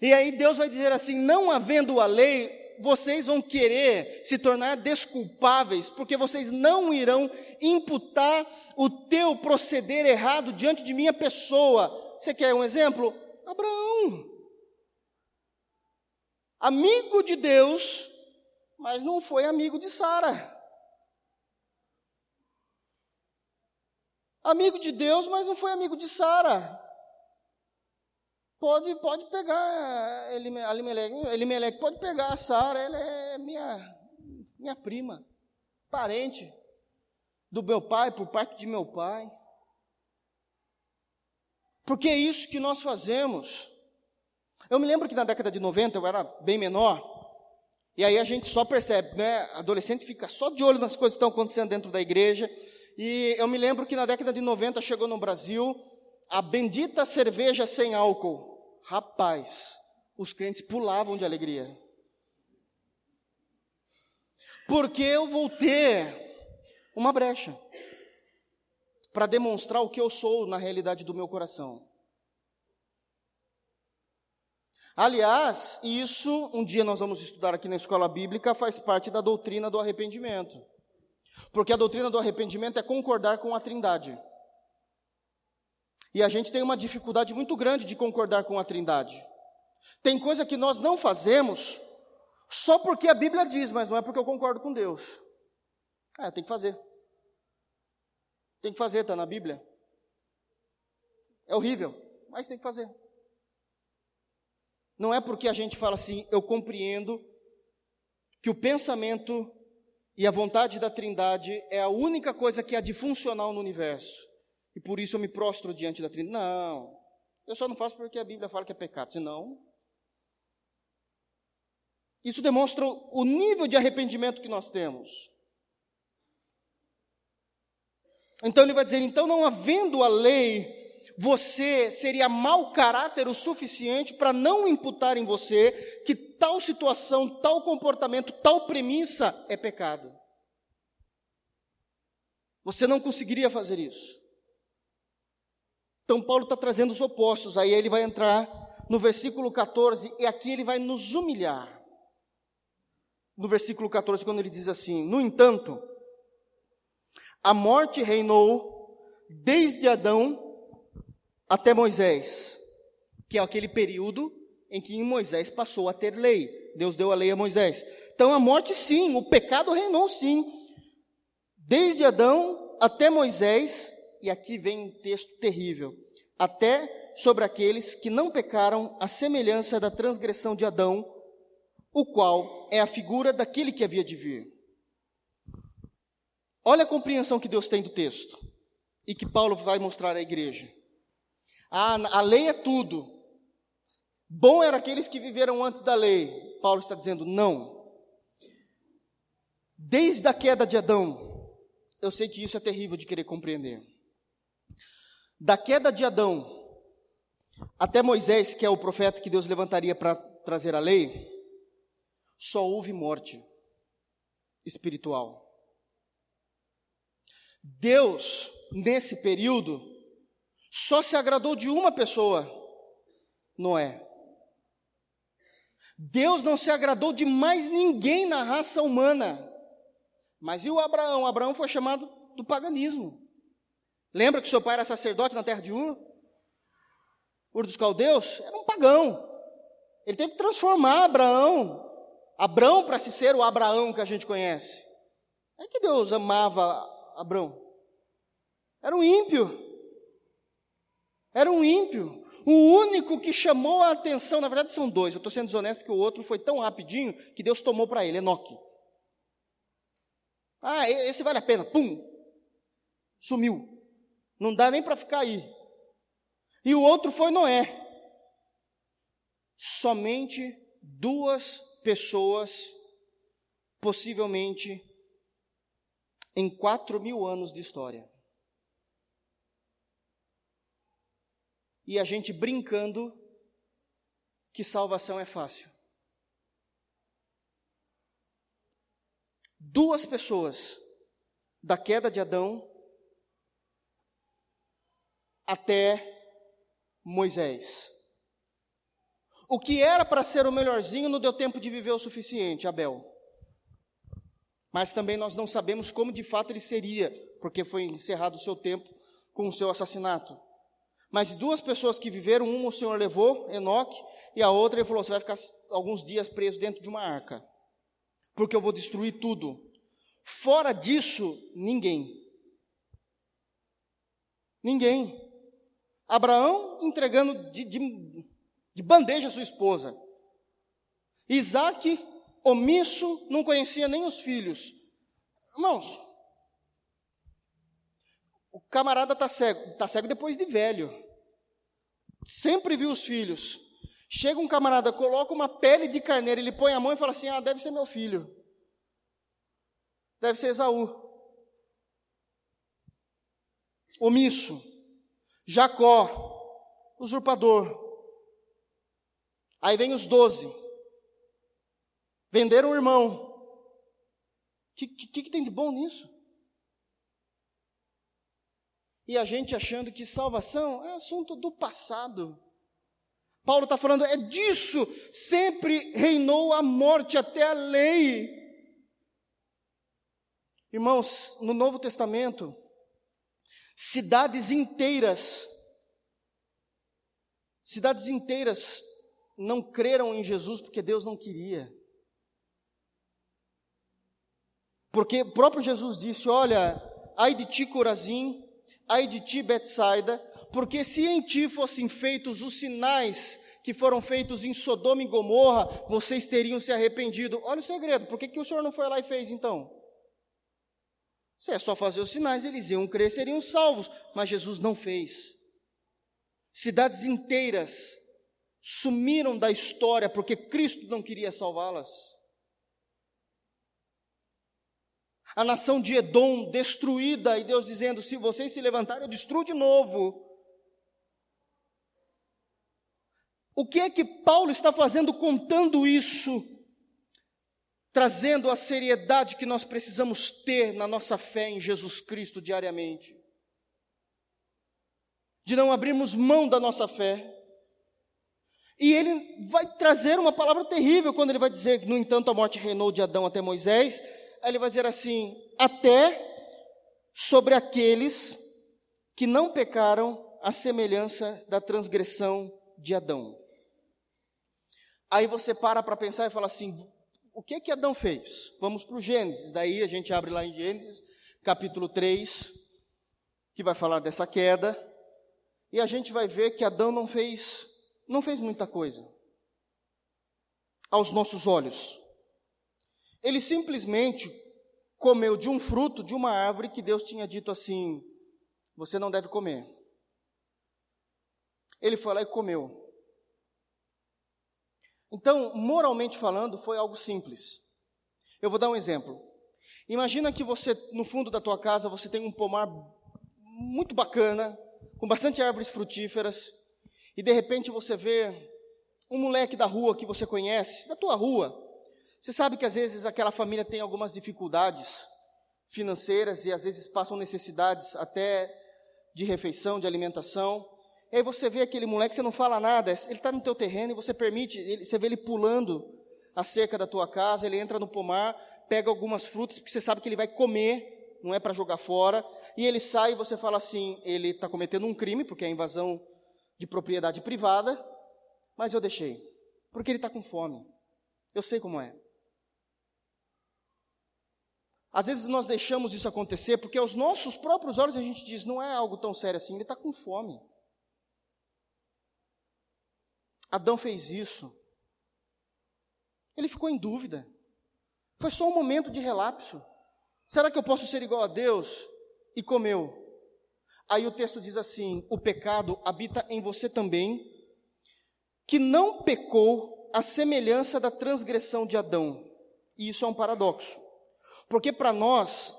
E aí Deus vai dizer assim: não havendo a lei, vocês vão querer se tornar desculpáveis, porque vocês não irão imputar o teu proceder errado diante de minha pessoa. Você quer um exemplo? Abraão. Amigo de Deus, mas não foi amigo de Sara. Amigo de Deus, mas não foi amigo de Sara. Pode, pode pegar Elimelec, Elimelec pode pegar a Sara, ela é minha, minha prima, parente do meu pai, por parte de meu pai. Porque é isso que nós fazemos. Eu me lembro que na década de 90 eu era bem menor, e aí a gente só percebe, né? Adolescente fica só de olho nas coisas que estão acontecendo dentro da igreja. E eu me lembro que na década de 90 chegou no Brasil a bendita cerveja sem álcool. Rapaz, os crentes pulavam de alegria. Porque eu vou ter uma brecha para demonstrar o que eu sou na realidade do meu coração. Aliás, isso um dia nós vamos estudar aqui na escola bíblica, faz parte da doutrina do arrependimento. Porque a doutrina do arrependimento é concordar com a Trindade. E a gente tem uma dificuldade muito grande de concordar com a Trindade. Tem coisa que nós não fazemos só porque a Bíblia diz, mas não é porque eu concordo com Deus. É, tem que fazer. Tem que fazer, está na Bíblia. É horrível, mas tem que fazer. Não é porque a gente fala assim, eu compreendo que o pensamento e a vontade da Trindade é a única coisa que há de funcional no universo. E por isso eu me prostro diante da Trindade. Não, eu só não faço porque a Bíblia fala que é pecado, senão. Isso demonstra o nível de arrependimento que nós temos. Então ele vai dizer: então, não havendo a lei, você seria mau caráter o suficiente para não imputar em você que tal situação, tal comportamento, tal premissa é pecado. Você não conseguiria fazer isso. Então, Paulo está trazendo os opostos, aí ele vai entrar no versículo 14, e aqui ele vai nos humilhar. No versículo 14, quando ele diz assim: No entanto, a morte reinou desde Adão até Moisés, que é aquele período em que Moisés passou a ter lei. Deus deu a lei a Moisés. Então a morte sim, o pecado reinou sim. Desde Adão até Moisés, e aqui vem um texto terrível, até sobre aqueles que não pecaram à semelhança da transgressão de Adão, o qual é a figura daquele que havia de vir. Olha a compreensão que Deus tem do texto e que Paulo vai mostrar à igreja. Ah, a lei é tudo. Bom eram aqueles que viveram antes da lei. Paulo está dizendo não. Desde a queda de Adão, eu sei que isso é terrível de querer compreender. Da queda de Adão até Moisés, que é o profeta que Deus levantaria para trazer a lei, só houve morte espiritual. Deus, nesse período, só se agradou de uma pessoa, Noé. Deus não se agradou de mais ninguém na raça humana. Mas e o Abraão? Abraão foi chamado do paganismo. Lembra que seu pai era sacerdote na terra de Ur? Ur dos caldeus? Era um pagão. Ele teve que transformar Abraão, Abraão para se ser o Abraão que a gente conhece. É que Deus amava Abraão. Era um ímpio. Era um ímpio. O único que chamou a atenção, na verdade são dois, eu estou sendo desonesto porque o outro foi tão rapidinho que Deus tomou para ele, Enoque. Ah, esse vale a pena, pum, sumiu. Não dá nem para ficar aí. E o outro foi Noé. Somente duas pessoas, possivelmente em quatro mil anos de história. e a gente brincando que salvação é fácil. Duas pessoas, da queda de Adão até Moisés. O que era para ser o melhorzinho não deu tempo de viver o suficiente, Abel. Mas também nós não sabemos como de fato ele seria, porque foi encerrado o seu tempo com o seu assassinato. Mas duas pessoas que viveram, uma o Senhor levou, Enoque, e a outra ele falou: você vai ficar alguns dias preso dentro de uma arca, porque eu vou destruir tudo. Fora disso, ninguém. Ninguém. Abraão entregando de, de, de bandeja a sua esposa. Isaac, omisso, não conhecia nem os filhos. Irmãos, o camarada está cego, está cego depois de velho sempre viu os filhos. Chega um camarada, coloca uma pele de carneiro, ele põe a mão e fala assim: Ah, deve ser meu filho. Deve ser Esaú. Omisso. Jacó, usurpador. Aí vem os doze. Venderam o irmão. O que, que, que tem de bom nisso? E a gente achando que salvação é assunto do passado. Paulo está falando, é disso, sempre reinou a morte até a lei. Irmãos, no Novo Testamento, cidades inteiras, cidades inteiras não creram em Jesus porque Deus não queria. Porque o próprio Jesus disse: Olha, ai de ti, Corazim, ai de ti, Betsaida, porque se em ti fossem feitos os sinais que foram feitos em Sodoma e Gomorra, vocês teriam se arrependido. Olha o segredo, por que, que o Senhor não foi lá e fez então? Se é só fazer os sinais, eles iam crer, seriam salvos, mas Jesus não fez. Cidades inteiras sumiram da história porque Cristo não queria salvá-las. A nação de Edom destruída, e Deus dizendo: se vocês se levantarem, eu destruo de novo. O que é que Paulo está fazendo contando isso? Trazendo a seriedade que nós precisamos ter na nossa fé em Jesus Cristo diariamente. De não abrirmos mão da nossa fé e ele vai trazer uma palavra terrível quando ele vai dizer, no entanto, a morte reinou de Adão até Moisés. Aí ele vai dizer assim: até sobre aqueles que não pecaram a semelhança da transgressão de Adão. Aí você para para pensar e fala assim: o que que Adão fez? Vamos para o Gênesis. Daí a gente abre lá em Gênesis, capítulo 3, que vai falar dessa queda. E a gente vai ver que Adão não fez não fez muita coisa aos nossos olhos. Ele simplesmente comeu de um fruto de uma árvore que Deus tinha dito assim: você não deve comer. Ele foi lá e comeu. Então, moralmente falando, foi algo simples. Eu vou dar um exemplo. Imagina que você, no fundo da tua casa, você tem um pomar muito bacana, com bastante árvores frutíferas, e de repente você vê um moleque da rua que você conhece, da tua rua. Você sabe que às vezes aquela família tem algumas dificuldades financeiras e às vezes passam necessidades até de refeição, de alimentação. E aí você vê aquele moleque, você não fala nada, ele está no teu terreno e você permite, ele, você vê ele pulando a cerca da tua casa, ele entra no pomar, pega algumas frutas, porque você sabe que ele vai comer, não é para jogar fora, e ele sai e você fala assim, ele está cometendo um crime, porque é invasão de propriedade privada, mas eu deixei, porque ele está com fome. Eu sei como é. Às vezes nós deixamos isso acontecer porque aos nossos próprios olhos a gente diz, não é algo tão sério assim, ele está com fome. Adão fez isso. Ele ficou em dúvida. Foi só um momento de relapso. Será que eu posso ser igual a Deus? E comeu. Aí o texto diz assim: o pecado habita em você também, que não pecou à semelhança da transgressão de Adão. E isso é um paradoxo. Porque para nós,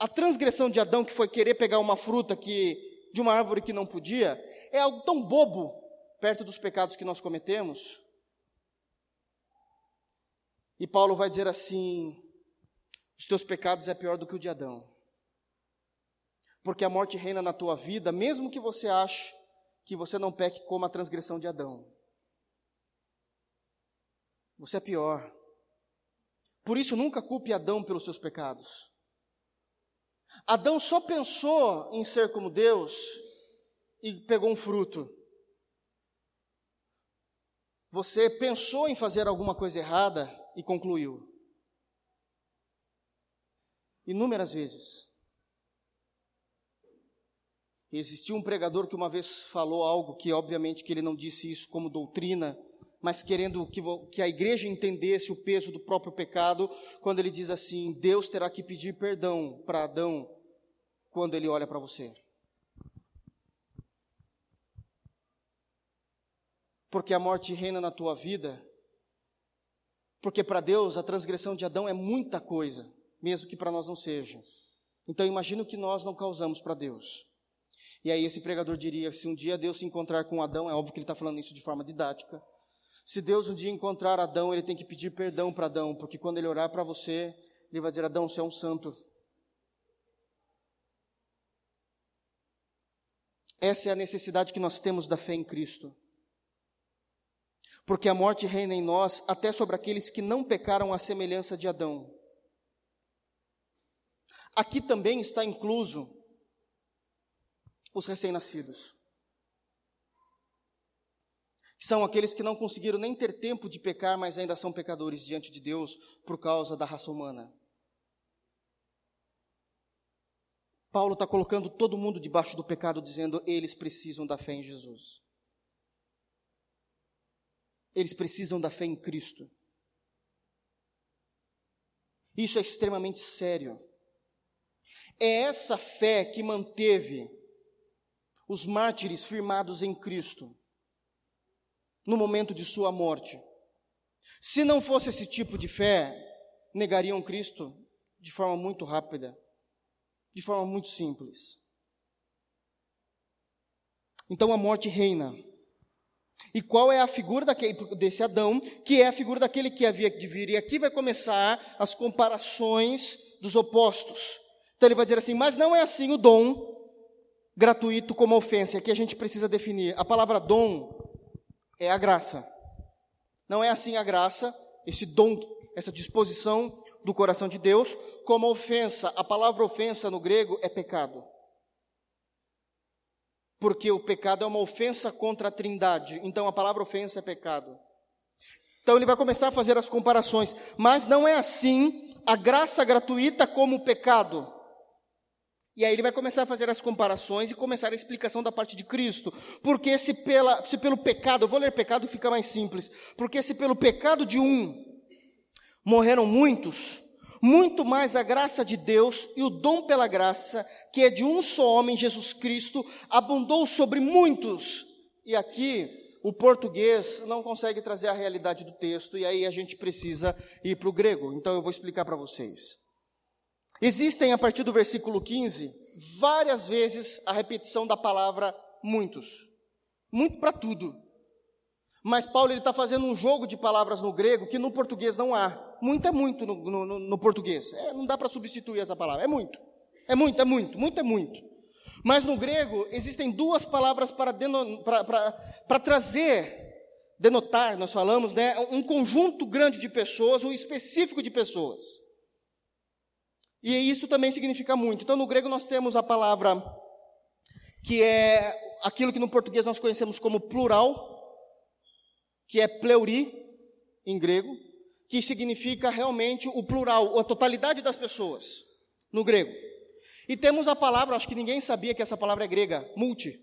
a transgressão de Adão, que foi querer pegar uma fruta que de uma árvore que não podia, é algo tão bobo perto dos pecados que nós cometemos. E Paulo vai dizer assim: os teus pecados é pior do que o de Adão porque a morte reina na tua vida, mesmo que você ache que você não peque como a transgressão de Adão. Você é pior. Por isso, nunca culpe Adão pelos seus pecados. Adão só pensou em ser como Deus e pegou um fruto. Você pensou em fazer alguma coisa errada e concluiu. Inúmeras vezes. Existiu um pregador que uma vez falou algo que, obviamente, que ele não disse isso como doutrina, mas querendo que, que a igreja entendesse o peso do próprio pecado, quando ele diz assim: Deus terá que pedir perdão para Adão quando ele olha para você. Porque a morte reina na tua vida, porque para Deus a transgressão de Adão é muita coisa, mesmo que para nós não seja. Então imagina o que nós não causamos para Deus. E aí esse pregador diria: se um dia Deus se encontrar com Adão, é óbvio que ele está falando isso de forma didática. Se Deus um dia encontrar Adão, ele tem que pedir perdão para Adão, porque quando ele orar para você, ele vai dizer: Adão, você é um santo. Essa é a necessidade que nós temos da fé em Cristo. Porque a morte reina em nós até sobre aqueles que não pecaram à semelhança de Adão. Aqui também está incluso os recém-nascidos. São aqueles que não conseguiram nem ter tempo de pecar, mas ainda são pecadores diante de Deus por causa da raça humana. Paulo está colocando todo mundo debaixo do pecado, dizendo eles precisam da fé em Jesus. Eles precisam da fé em Cristo. Isso é extremamente sério. É essa fé que manteve os mártires firmados em Cristo no momento de sua morte. Se não fosse esse tipo de fé, negariam Cristo de forma muito rápida, de forma muito simples. Então a morte reina. E qual é a figura daquele, desse Adão, que é a figura daquele que havia de vir? E aqui vai começar as comparações dos opostos. Então ele vai dizer assim: mas não é assim o dom gratuito como ofensa. Aqui a gente precisa definir. A palavra dom é a graça. Não é assim a graça, esse dom, essa disposição do coração de Deus, como ofensa. A palavra ofensa no grego é pecado porque o pecado é uma ofensa contra a trindade. Então a palavra ofensa é pecado. Então ele vai começar a fazer as comparações, mas não é assim a graça gratuita como o pecado. E aí ele vai começar a fazer as comparações e começar a explicação da parte de Cristo. Porque se, pela, se pelo pecado, eu vou ler pecado fica mais simples. Porque se pelo pecado de um morreram muitos, muito mais a graça de Deus e o dom pela graça, que é de um só homem, Jesus Cristo, abundou sobre muitos. E aqui o português não consegue trazer a realidade do texto, e aí a gente precisa ir para o grego. Então eu vou explicar para vocês. Existem, a partir do versículo 15, várias vezes a repetição da palavra muitos. Muito para tudo. Mas Paulo está fazendo um jogo de palavras no grego que no português não há muito é muito no, no, no português. É, não dá para substituir essa palavra. É muito. É muito, é muito, muito é muito. Mas no grego existem duas palavras para, para, para, para trazer, denotar, nós falamos, né, um conjunto grande de pessoas, um específico de pessoas. E isso também significa muito. Então no grego nós temos a palavra que é aquilo que no português nós conhecemos como plural, que é pleuri em grego, que significa realmente o plural, a totalidade das pessoas, no grego. E temos a palavra, acho que ninguém sabia que essa palavra é grega, multi.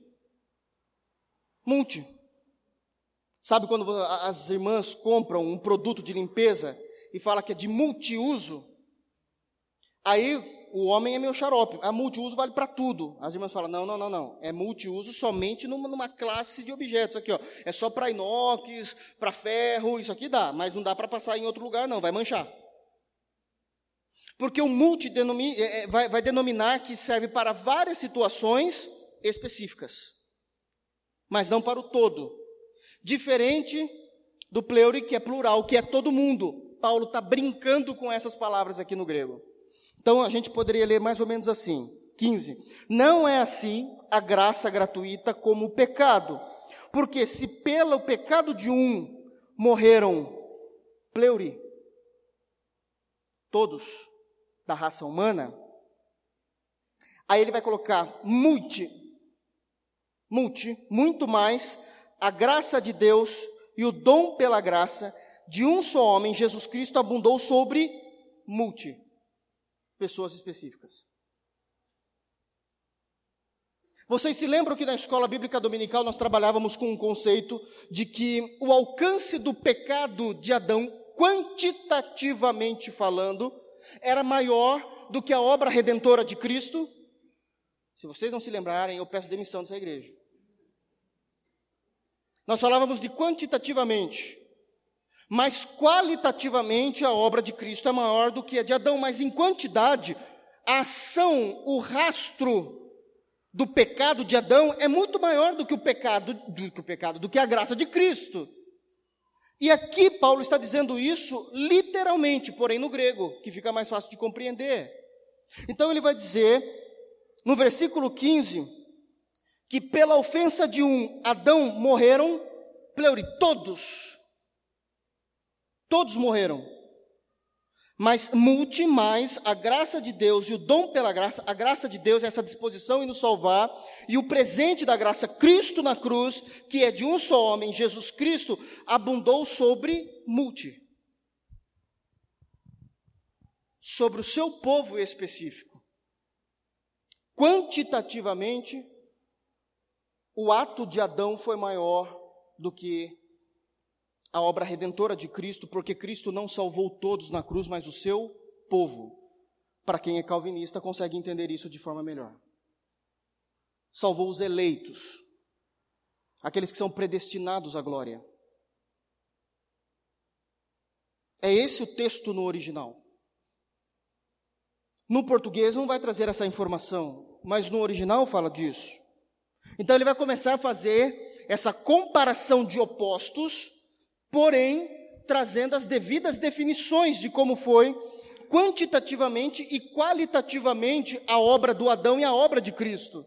Multi. Sabe quando as irmãs compram um produto de limpeza e fala que é de multiuso? Aí o homem é meu xarope. A multiuso vale para tudo. As irmãs falam: não, não, não, não. É multiuso somente numa, numa classe de objetos. Aqui, ó. É só para inox, para ferro, isso aqui dá. Mas não dá para passar em outro lugar, não. Vai manchar. Porque o multi é, é, vai, vai denominar que serve para várias situações específicas, mas não para o todo. Diferente do pleuri, que é plural, que é todo mundo. Paulo está brincando com essas palavras aqui no grego. Então a gente poderia ler mais ou menos assim: 15. Não é assim a graça gratuita como o pecado, porque se pelo pecado de um morreram pleuri, todos da raça humana, aí ele vai colocar multi, multi, muito mais a graça de Deus e o dom pela graça de um só homem, Jesus Cristo, abundou sobre multi pessoas específicas. Vocês se lembram que na escola bíblica dominical nós trabalhávamos com um conceito de que o alcance do pecado de Adão, quantitativamente falando, era maior do que a obra redentora de Cristo? Se vocês não se lembrarem, eu peço demissão dessa igreja. Nós falávamos de quantitativamente. Mas qualitativamente a obra de Cristo é maior do que a de Adão, mas em quantidade, a ação, o rastro do pecado de Adão é muito maior do que o pecado, do que o pecado, do que a graça de Cristo. E aqui Paulo está dizendo isso literalmente, porém no grego, que fica mais fácil de compreender. Então ele vai dizer, no versículo 15, que pela ofensa de um Adão morreram, pleuri, todos Todos morreram. Mas multe mais a graça de Deus e o dom pela graça, a graça de Deus, essa disposição em nos salvar, e o presente da graça, Cristo na cruz, que é de um só homem, Jesus Cristo, abundou sobre multe. Sobre o seu povo específico. Quantitativamente, o ato de Adão foi maior do que a obra redentora de Cristo, porque Cristo não salvou todos na cruz, mas o seu povo. Para quem é calvinista, consegue entender isso de forma melhor. Salvou os eleitos, aqueles que são predestinados à glória. É esse o texto no original. No português não vai trazer essa informação, mas no original fala disso. Então ele vai começar a fazer essa comparação de opostos, porém trazendo as devidas definições de como foi quantitativamente e qualitativamente a obra do Adão e a obra de Cristo,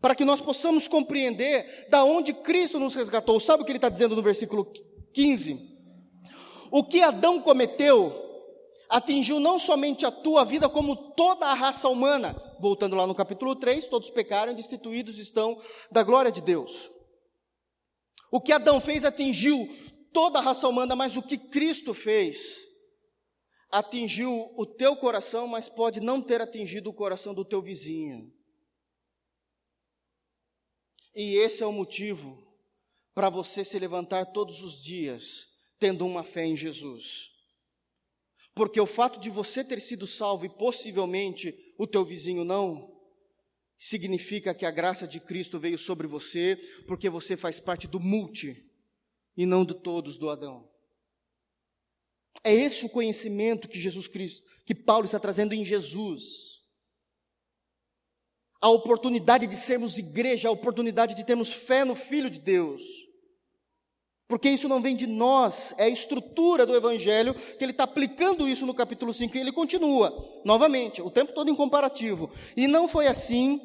para que nós possamos compreender da onde Cristo nos resgatou. Sabe o que ele está dizendo no versículo 15? O que Adão cometeu atingiu não somente a tua vida, como toda a raça humana. Voltando lá no capítulo 3, todos pecaram e destituídos estão da glória de Deus. O que Adão fez atingiu toda a raça humana, mas o que Cristo fez atingiu o teu coração, mas pode não ter atingido o coração do teu vizinho. E esse é o motivo para você se levantar todos os dias tendo uma fé em Jesus. Porque o fato de você ter sido salvo e possivelmente o teu vizinho não, significa que a graça de Cristo veio sobre você, porque você faz parte do multi e não de todos do Adão. É esse o conhecimento que Jesus Cristo, que Paulo está trazendo em Jesus. A oportunidade de sermos igreja, a oportunidade de termos fé no Filho de Deus porque isso não vem de nós, é a estrutura do Evangelho que ele está aplicando isso no capítulo 5 e ele continua, novamente, o tempo todo em comparativo. E não foi assim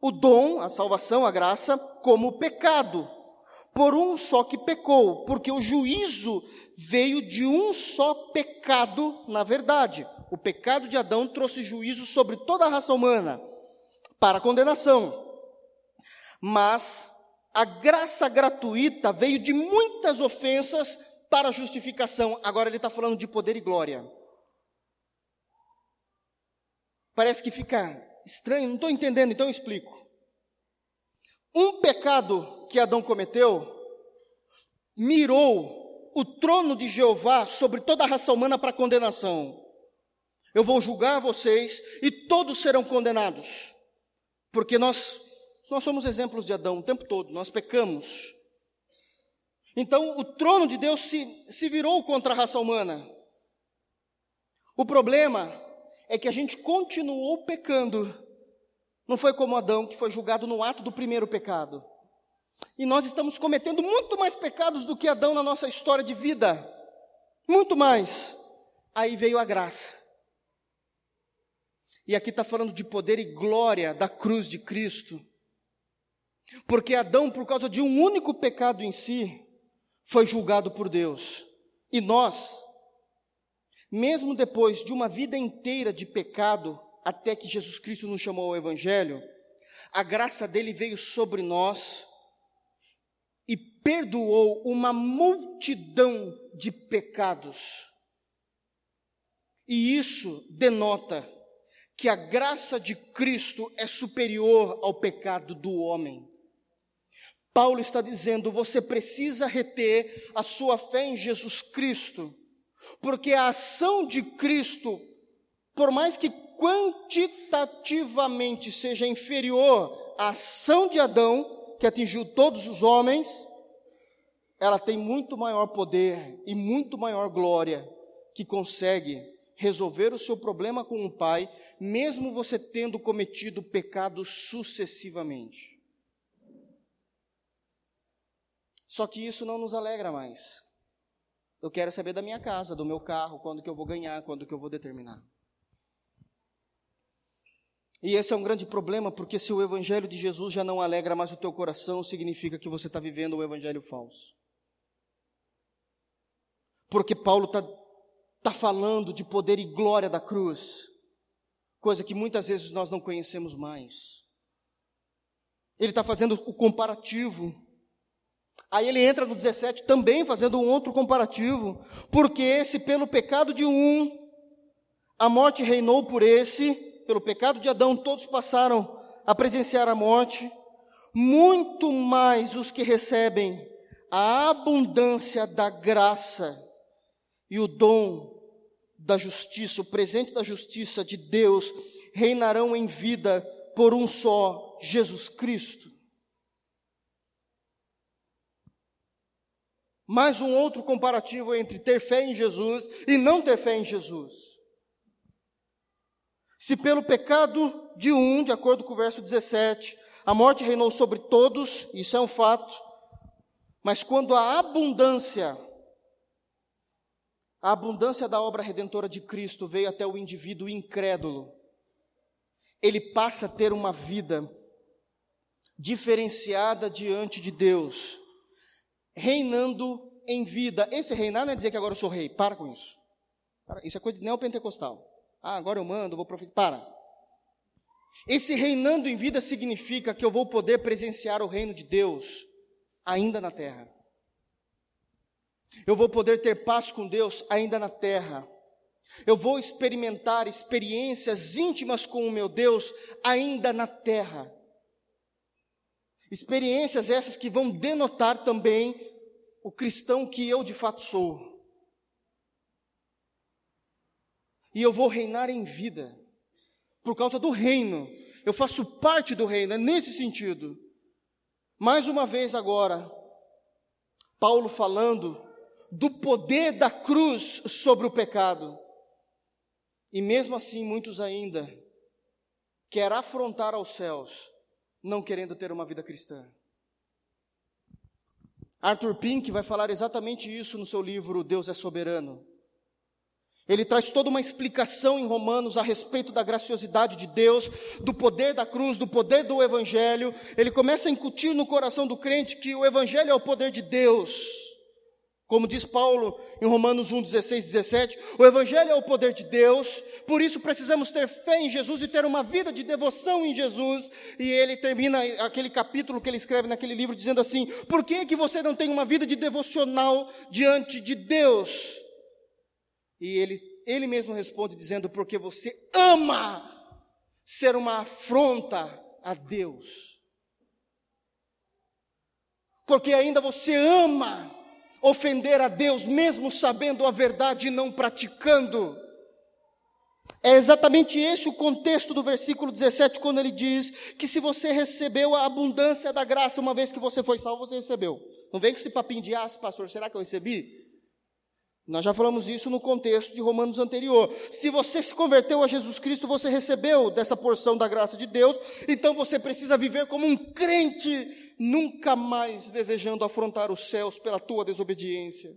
o dom, a salvação, a graça, como o pecado. Por um só que pecou, porque o juízo veio de um só pecado, na verdade. O pecado de Adão trouxe juízo sobre toda a raça humana, para condenação. Mas a graça gratuita veio de muitas ofensas para justificação. Agora ele está falando de poder e glória. Parece que fica estranho, não estou entendendo, então eu explico. Um pecado que Adão cometeu mirou o trono de Jeová sobre toda a raça humana para condenação. Eu vou julgar vocês e todos serão condenados, porque nós nós somos exemplos de Adão o tempo todo, nós pecamos. Então o trono de Deus se, se virou contra a raça humana. O problema é que a gente continuou pecando. Não foi como Adão, que foi julgado no ato do primeiro pecado. E nós estamos cometendo muito mais pecados do que Adão na nossa história de vida. Muito mais. Aí veio a graça. E aqui está falando de poder e glória da cruz de Cristo. Porque Adão, por causa de um único pecado em si, foi julgado por Deus. E nós, mesmo depois de uma vida inteira de pecado, até que Jesus Cristo nos chamou ao Evangelho, a graça dele veio sobre nós e perdoou uma multidão de pecados. E isso denota que a graça de Cristo é superior ao pecado do homem. Paulo está dizendo: você precisa reter a sua fé em Jesus Cristo, porque a ação de Cristo, por mais que quantitativamente seja inferior à ação de Adão, que atingiu todos os homens, ela tem muito maior poder e muito maior glória, que consegue resolver o seu problema com o Pai, mesmo você tendo cometido pecados sucessivamente. Só que isso não nos alegra mais. Eu quero saber da minha casa, do meu carro, quando que eu vou ganhar, quando que eu vou determinar. E esse é um grande problema, porque se o evangelho de Jesus já não alegra mais o teu coração, significa que você está vivendo o evangelho falso. Porque Paulo está tá falando de poder e glória da cruz, coisa que muitas vezes nós não conhecemos mais. Ele está fazendo o comparativo Aí ele entra no 17 também fazendo um outro comparativo, porque se pelo pecado de um a morte reinou por esse, pelo pecado de Adão todos passaram a presenciar a morte, muito mais os que recebem a abundância da graça e o dom da justiça, o presente da justiça de Deus, reinarão em vida por um só, Jesus Cristo. Mais um outro comparativo entre ter fé em Jesus e não ter fé em Jesus. Se pelo pecado de um, de acordo com o verso 17, a morte reinou sobre todos, isso é um fato, mas quando a abundância, a abundância da obra redentora de Cristo veio até o indivíduo incrédulo, ele passa a ter uma vida diferenciada diante de Deus, reinando em vida. Esse reinar não é dizer que agora eu sou rei, para com isso. Isso é coisa de neopentecostal. Ah, agora eu mando, vou profetizar. Para. Esse reinando em vida significa que eu vou poder presenciar o reino de Deus ainda na terra. Eu vou poder ter paz com Deus ainda na terra. Eu vou experimentar experiências íntimas com o meu Deus ainda na terra. Experiências essas que vão denotar também o cristão que eu de fato sou. E eu vou reinar em vida, por causa do reino. Eu faço parte do reino, é nesse sentido. Mais uma vez agora, Paulo falando do poder da cruz sobre o pecado. E mesmo assim, muitos ainda querem afrontar aos céus, não querendo ter uma vida cristã. Arthur Pink vai falar exatamente isso no seu livro Deus é Soberano. Ele traz toda uma explicação em Romanos a respeito da graciosidade de Deus, do poder da cruz, do poder do Evangelho. Ele começa a incutir no coração do crente que o Evangelho é o poder de Deus. Como diz Paulo em Romanos 1, 16, 17, o Evangelho é o poder de Deus, por isso precisamos ter fé em Jesus e ter uma vida de devoção em Jesus. E ele termina aquele capítulo que ele escreve naquele livro dizendo assim: Por que, que você não tem uma vida de devocional diante de Deus? E ele, ele mesmo responde dizendo: Porque você ama ser uma afronta a Deus. Porque ainda você ama ofender a Deus, mesmo sabendo a verdade e não praticando. É exatamente esse o contexto do versículo 17, quando ele diz que se você recebeu a abundância da graça, uma vez que você foi salvo, você recebeu. Não vem com esse papinho de, ah, pastor, será que eu recebi? Nós já falamos isso no contexto de Romanos anterior. Se você se converteu a Jesus Cristo, você recebeu dessa porção da graça de Deus, então você precisa viver como um crente nunca mais desejando afrontar os céus pela tua desobediência.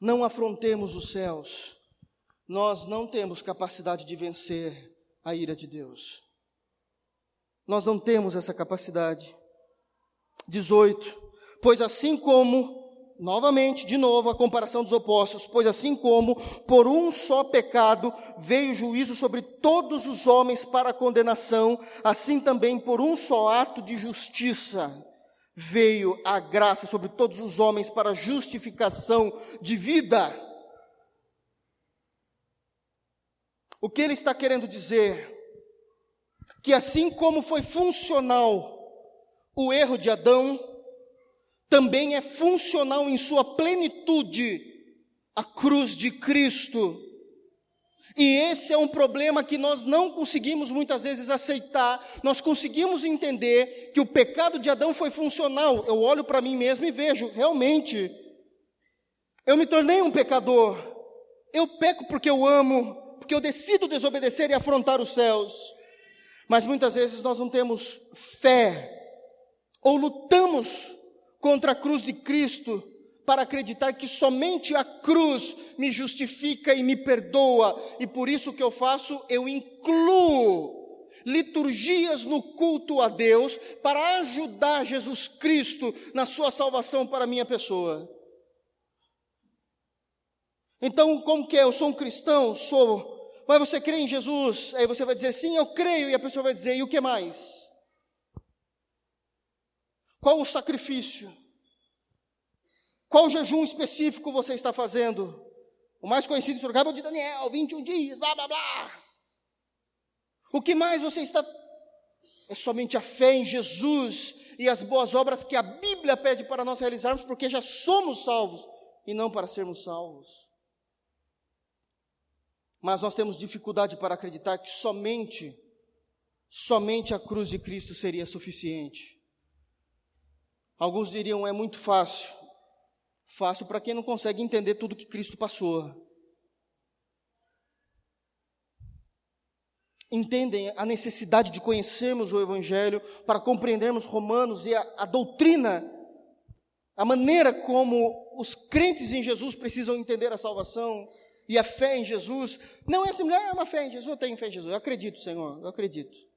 Não afrontemos os céus, nós não temos capacidade de vencer a ira de Deus. Nós não temos essa capacidade. 18. Pois assim como Novamente, de novo, a comparação dos opostos, pois assim como por um só pecado veio juízo sobre todos os homens para condenação, assim também por um só ato de justiça veio a graça sobre todos os homens para justificação de vida. O que ele está querendo dizer? Que assim como foi funcional o erro de Adão, também é funcional em sua plenitude a cruz de Cristo. E esse é um problema que nós não conseguimos muitas vezes aceitar. Nós conseguimos entender que o pecado de Adão foi funcional. Eu olho para mim mesmo e vejo, realmente, eu me tornei um pecador. Eu peco porque eu amo, porque eu decido desobedecer e afrontar os céus. Mas muitas vezes nós não temos fé, ou lutamos contra a cruz de Cristo para acreditar que somente a cruz me justifica e me perdoa, e por isso que eu faço, eu incluo liturgias no culto a Deus para ajudar Jesus Cristo na sua salvação para a minha pessoa. Então, como que é? Eu sou um cristão, sou. Mas você crê em Jesus? Aí você vai dizer sim, eu creio, e a pessoa vai dizer, e o que mais? Qual o sacrifício? Qual jejum específico você está fazendo? O mais conhecido em é o de Daniel, 21 dias, blá blá blá. O que mais você está é somente a fé em Jesus e as boas obras que a Bíblia pede para nós realizarmos, porque já somos salvos e não para sermos salvos. Mas nós temos dificuldade para acreditar que somente, somente a cruz de Cristo seria suficiente. Alguns diriam é muito fácil. Fácil para quem não consegue entender tudo que Cristo passou. entendem a necessidade de conhecermos o Evangelho, para compreendermos Romanos e a, a, doutrina, a maneira como os crentes em Jesus precisam entender a salvação e a fé em Jesus. Não é assim, ah, é uma fé em Jesus, eu tenho fé em Jesus, eu acredito, Senhor, eu acredito.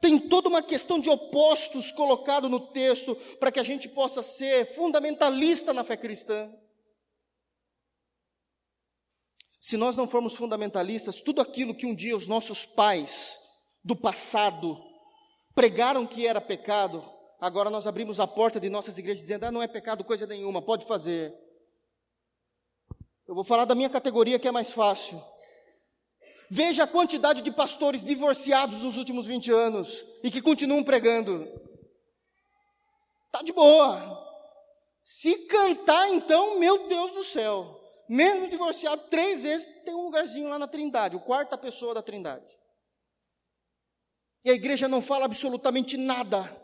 Tem toda uma questão de opostos colocado no texto para que a gente possa ser fundamentalista na fé cristã. Se nós não formos fundamentalistas, tudo aquilo que um dia os nossos pais do passado pregaram que era pecado, agora nós abrimos a porta de nossas igrejas dizendo: ah, não é pecado coisa nenhuma, pode fazer. Eu vou falar da minha categoria que é mais fácil. Veja a quantidade de pastores divorciados nos últimos 20 anos e que continuam pregando. Tá de boa. Se cantar, então, meu Deus do céu mesmo divorciado três vezes, tem um lugarzinho lá na Trindade, o quarta pessoa da Trindade. E a igreja não fala absolutamente nada.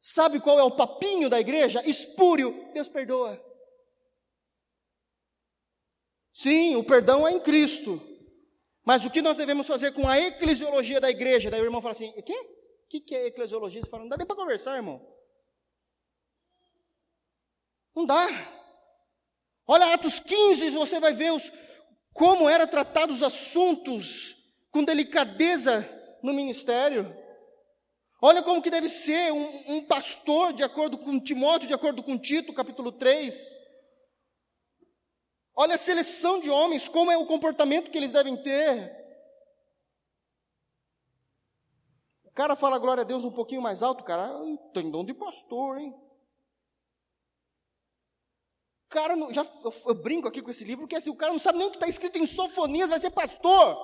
Sabe qual é o papinho da igreja? Espúrio, Deus perdoa. Sim, o perdão é em Cristo. Mas o que nós devemos fazer com a eclesiologia da igreja? Daí o irmão fala assim: o quê? O que é eclesiologia? Você fala, não dá nem para conversar, irmão. Não dá. Olha Atos 15, você vai ver os, como eram tratados os assuntos com delicadeza no ministério. Olha como que deve ser um, um, pastor, de acordo com Timóteo, de acordo com Tito, capítulo 3. Olha a seleção de homens, como é o comportamento que eles devem ter. O cara fala glória a Deus um pouquinho mais alto, cara, tem dom de pastor, hein? cara não, já, eu, eu, brinco aqui com esse livro, que assim, o cara não sabe nem o que está escrito em Sofonias, vai ser pastor.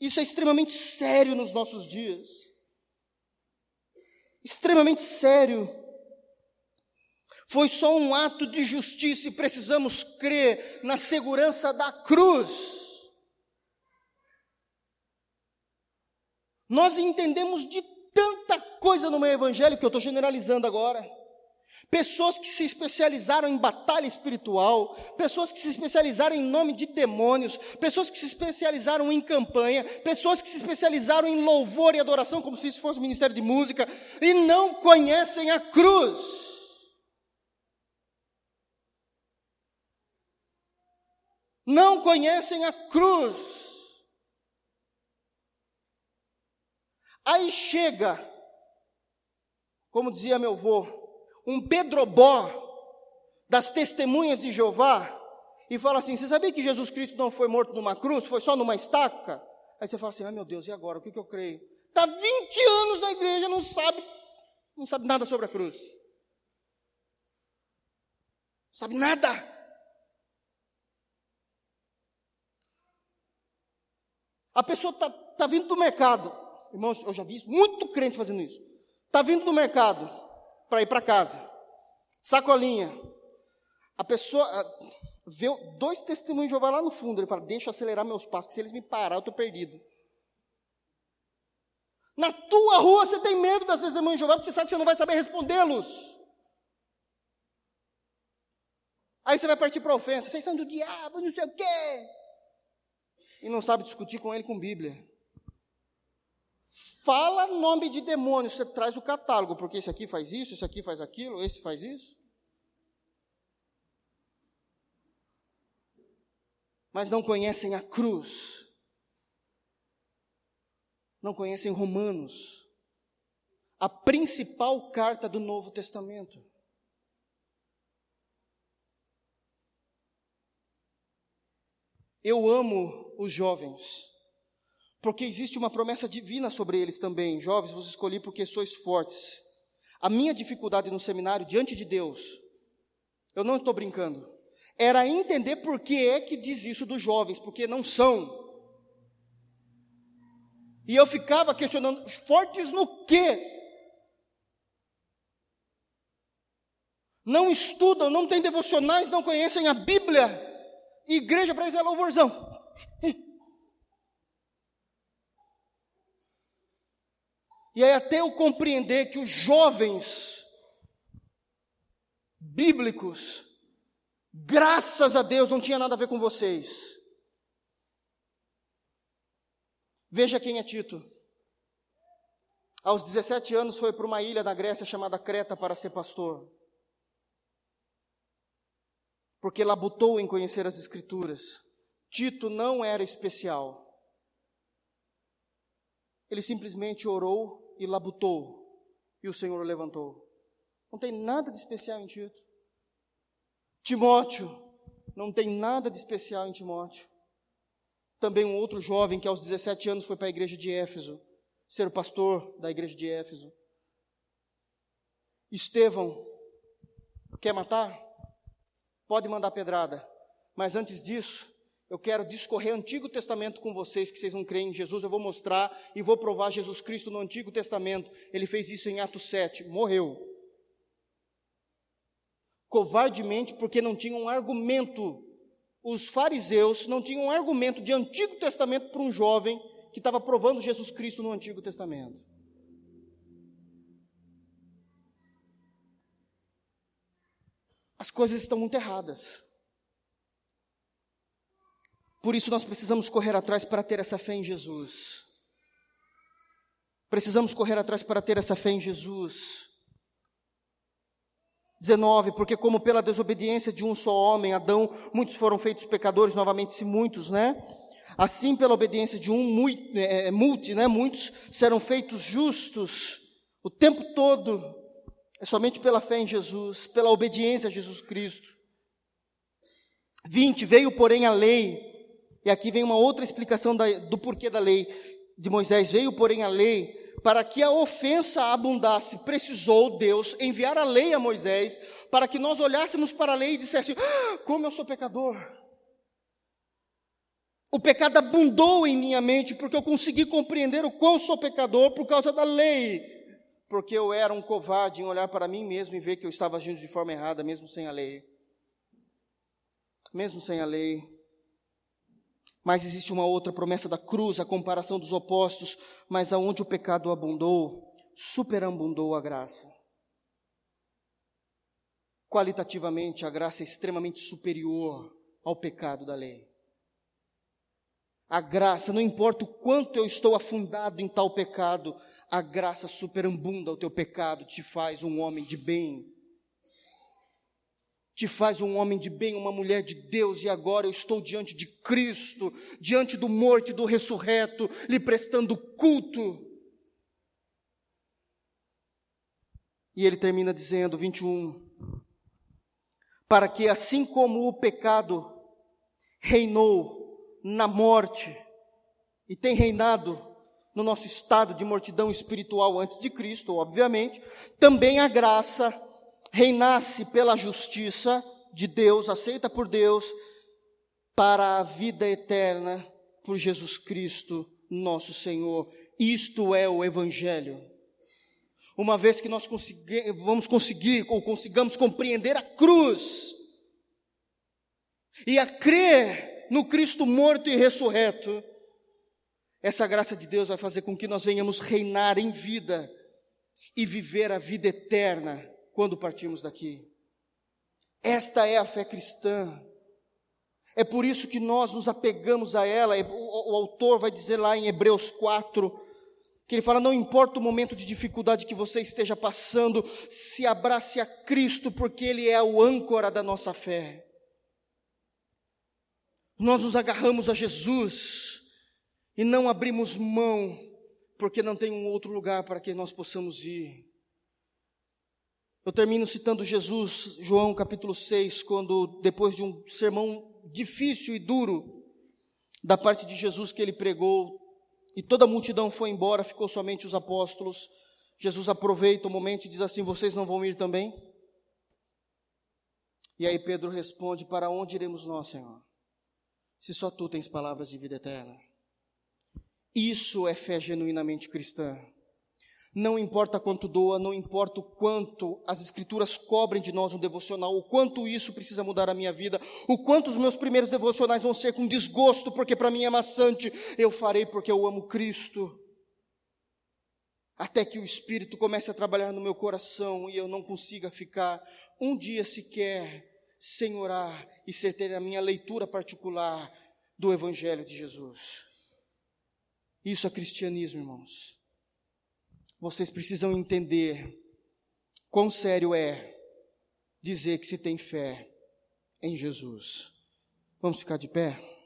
Isso é extremamente sério nos nossos dias. Extremamente sério. Foi só um ato de justiça e precisamos crer na segurança da cruz. Nós entendemos de tanta coisa no meio evangélico que eu estou generalizando agora. Pessoas que se especializaram em batalha espiritual, pessoas que se especializaram em nome de demônios, pessoas que se especializaram em campanha, pessoas que se especializaram em louvor e adoração, como se isso fosse ministério de música, e não conhecem a cruz. Não conhecem a cruz. Aí chega, como dizia meu avô, um Pedrobó das testemunhas de Jeová e fala assim: Você sabia que Jesus Cristo não foi morto numa cruz, foi só numa estaca? Aí você fala assim: Ai meu Deus, e agora? O que, que eu creio? Está 20 anos na igreja, não sabe, não sabe nada sobre a cruz. Sabe nada. A pessoa está tá vindo do mercado, Irmãos, eu já vi isso, muito crente fazendo isso. Está vindo do mercado para ir para casa. Sacolinha. A pessoa vê dois testemunhos de Jeová lá no fundo. Ele fala: Deixa eu acelerar meus passos, que se eles me parar, eu estou perdido. Na tua rua você tem medo das testemunhas de Jeová, porque você sabe que você não vai saber respondê-los. Aí você vai partir para ofensa. Vocês são do diabo, não sei o quê. E não sabe discutir com ele com Bíblia fala nome de demônio, você traz o catálogo, porque esse aqui faz isso, esse aqui faz aquilo, esse faz isso. Mas não conhecem a cruz. Não conhecem Romanos, a principal carta do Novo Testamento. Eu amo os jovens. Porque existe uma promessa divina sobre eles também. Jovens, vos escolhi porque sois fortes. A minha dificuldade no seminário diante de Deus, eu não estou brincando, era entender por que é que diz isso dos jovens, porque não são. E eu ficava questionando, fortes no quê? Não estudam, não têm devocionais, não conhecem a Bíblia. Igreja para eles é louvorzão. E aí até eu compreender que os jovens bíblicos, graças a Deus, não tinha nada a ver com vocês. Veja quem é Tito. Aos 17 anos foi para uma ilha da Grécia chamada Creta para ser pastor. Porque labutou em conhecer as Escrituras. Tito não era especial. Ele simplesmente orou e labutou, e o Senhor o levantou. Não tem nada de especial em Tito. Timóteo, não tem nada de especial em Timóteo. Também um outro jovem que aos 17 anos foi para a igreja de Éfeso, ser o pastor da igreja de Éfeso. Estevão, quer matar? Pode mandar pedrada. Mas antes disso, eu quero discorrer Antigo Testamento com vocês, que vocês não creem em Jesus, eu vou mostrar e vou provar Jesus Cristo no Antigo Testamento. Ele fez isso em Atos 7, morreu. Covardemente, porque não tinha um argumento. Os fariseus não tinham um argumento de Antigo Testamento para um jovem que estava provando Jesus Cristo no Antigo Testamento. As coisas estão muito erradas. Por isso nós precisamos correr atrás para ter essa fé em Jesus. Precisamos correr atrás para ter essa fé em Jesus. 19, porque como pela desobediência de um só homem, Adão, muitos foram feitos pecadores, novamente se muitos, né? Assim pela obediência de um é, é, multi, né? Muitos serão feitos justos o tempo todo, é somente pela fé em Jesus, pela obediência a Jesus Cristo. 20, veio porém a lei, e aqui vem uma outra explicação da, do porquê da lei de Moisés. Veio, porém, a lei para que a ofensa abundasse, precisou Deus enviar a lei a Moisés, para que nós olhássemos para a lei e disséssemos: ah, como eu sou pecador. O pecado abundou em minha mente, porque eu consegui compreender o quão sou pecador por causa da lei. Porque eu era um covarde em olhar para mim mesmo e ver que eu estava agindo de forma errada, mesmo sem a lei. Mesmo sem a lei. Mas existe uma outra promessa da cruz, a comparação dos opostos, mas aonde o pecado abundou, superabundou a graça. Qualitativamente, a graça é extremamente superior ao pecado da lei. A graça, não importa o quanto eu estou afundado em tal pecado, a graça superabunda o teu pecado, te faz um homem de bem te faz um homem de bem, uma mulher de Deus, e agora eu estou diante de Cristo, diante do morto e do ressurreto, lhe prestando culto. E ele termina dizendo, 21, para que assim como o pecado reinou na morte, e tem reinado no nosso estado de mortidão espiritual antes de Cristo, obviamente, também a graça reinasse pela justiça de Deus, aceita por Deus, para a vida eterna por Jesus Cristo, nosso Senhor. Isto é o Evangelho. Uma vez que nós vamos conseguir ou consigamos compreender a cruz e a crer no Cristo morto e ressurreto, essa graça de Deus vai fazer com que nós venhamos reinar em vida e viver a vida eterna quando partimos daqui. Esta é a fé cristã. É por isso que nós nos apegamos a ela. O, o, autor vai dizer lá em Hebreus 4, que ele fala: não importa o momento de dificuldade que você esteja passando, se abrace a Cristo, porque Ele é o âncora da nossa fé. Nós nos agarramos a Jesus e não abrimos mão, porque não tem um outro lugar para que nós possamos ir. Eu termino citando Jesus, João capítulo 6, quando, depois de um sermão difícil e duro, da parte de Jesus que ele pregou, e toda a multidão foi embora, ficou somente os apóstolos. Jesus aproveita o momento e diz assim: Vocês não vão ir também? E aí Pedro responde: Para onde iremos nós, Senhor? Se só tu tens palavras de vida eterna. Isso é fé genuinamente cristã. Não importa quanto doa, não importa o quanto as escrituras cobrem de nós um devocional, o quanto isso precisa mudar a minha vida, o quanto os meus primeiros devocionais vão ser com desgosto, porque para mim é maçante, eu farei porque eu amo Cristo. Até que o Espírito comece a trabalhar no meu coração e eu não consiga ficar um dia sequer sem orar e ser ter a minha leitura particular do Evangelho de Jesus. Isso é cristianismo, irmãos vocês precisam entender quão sério é dizer que se tem fé em Jesus. Vamos ficar de pé?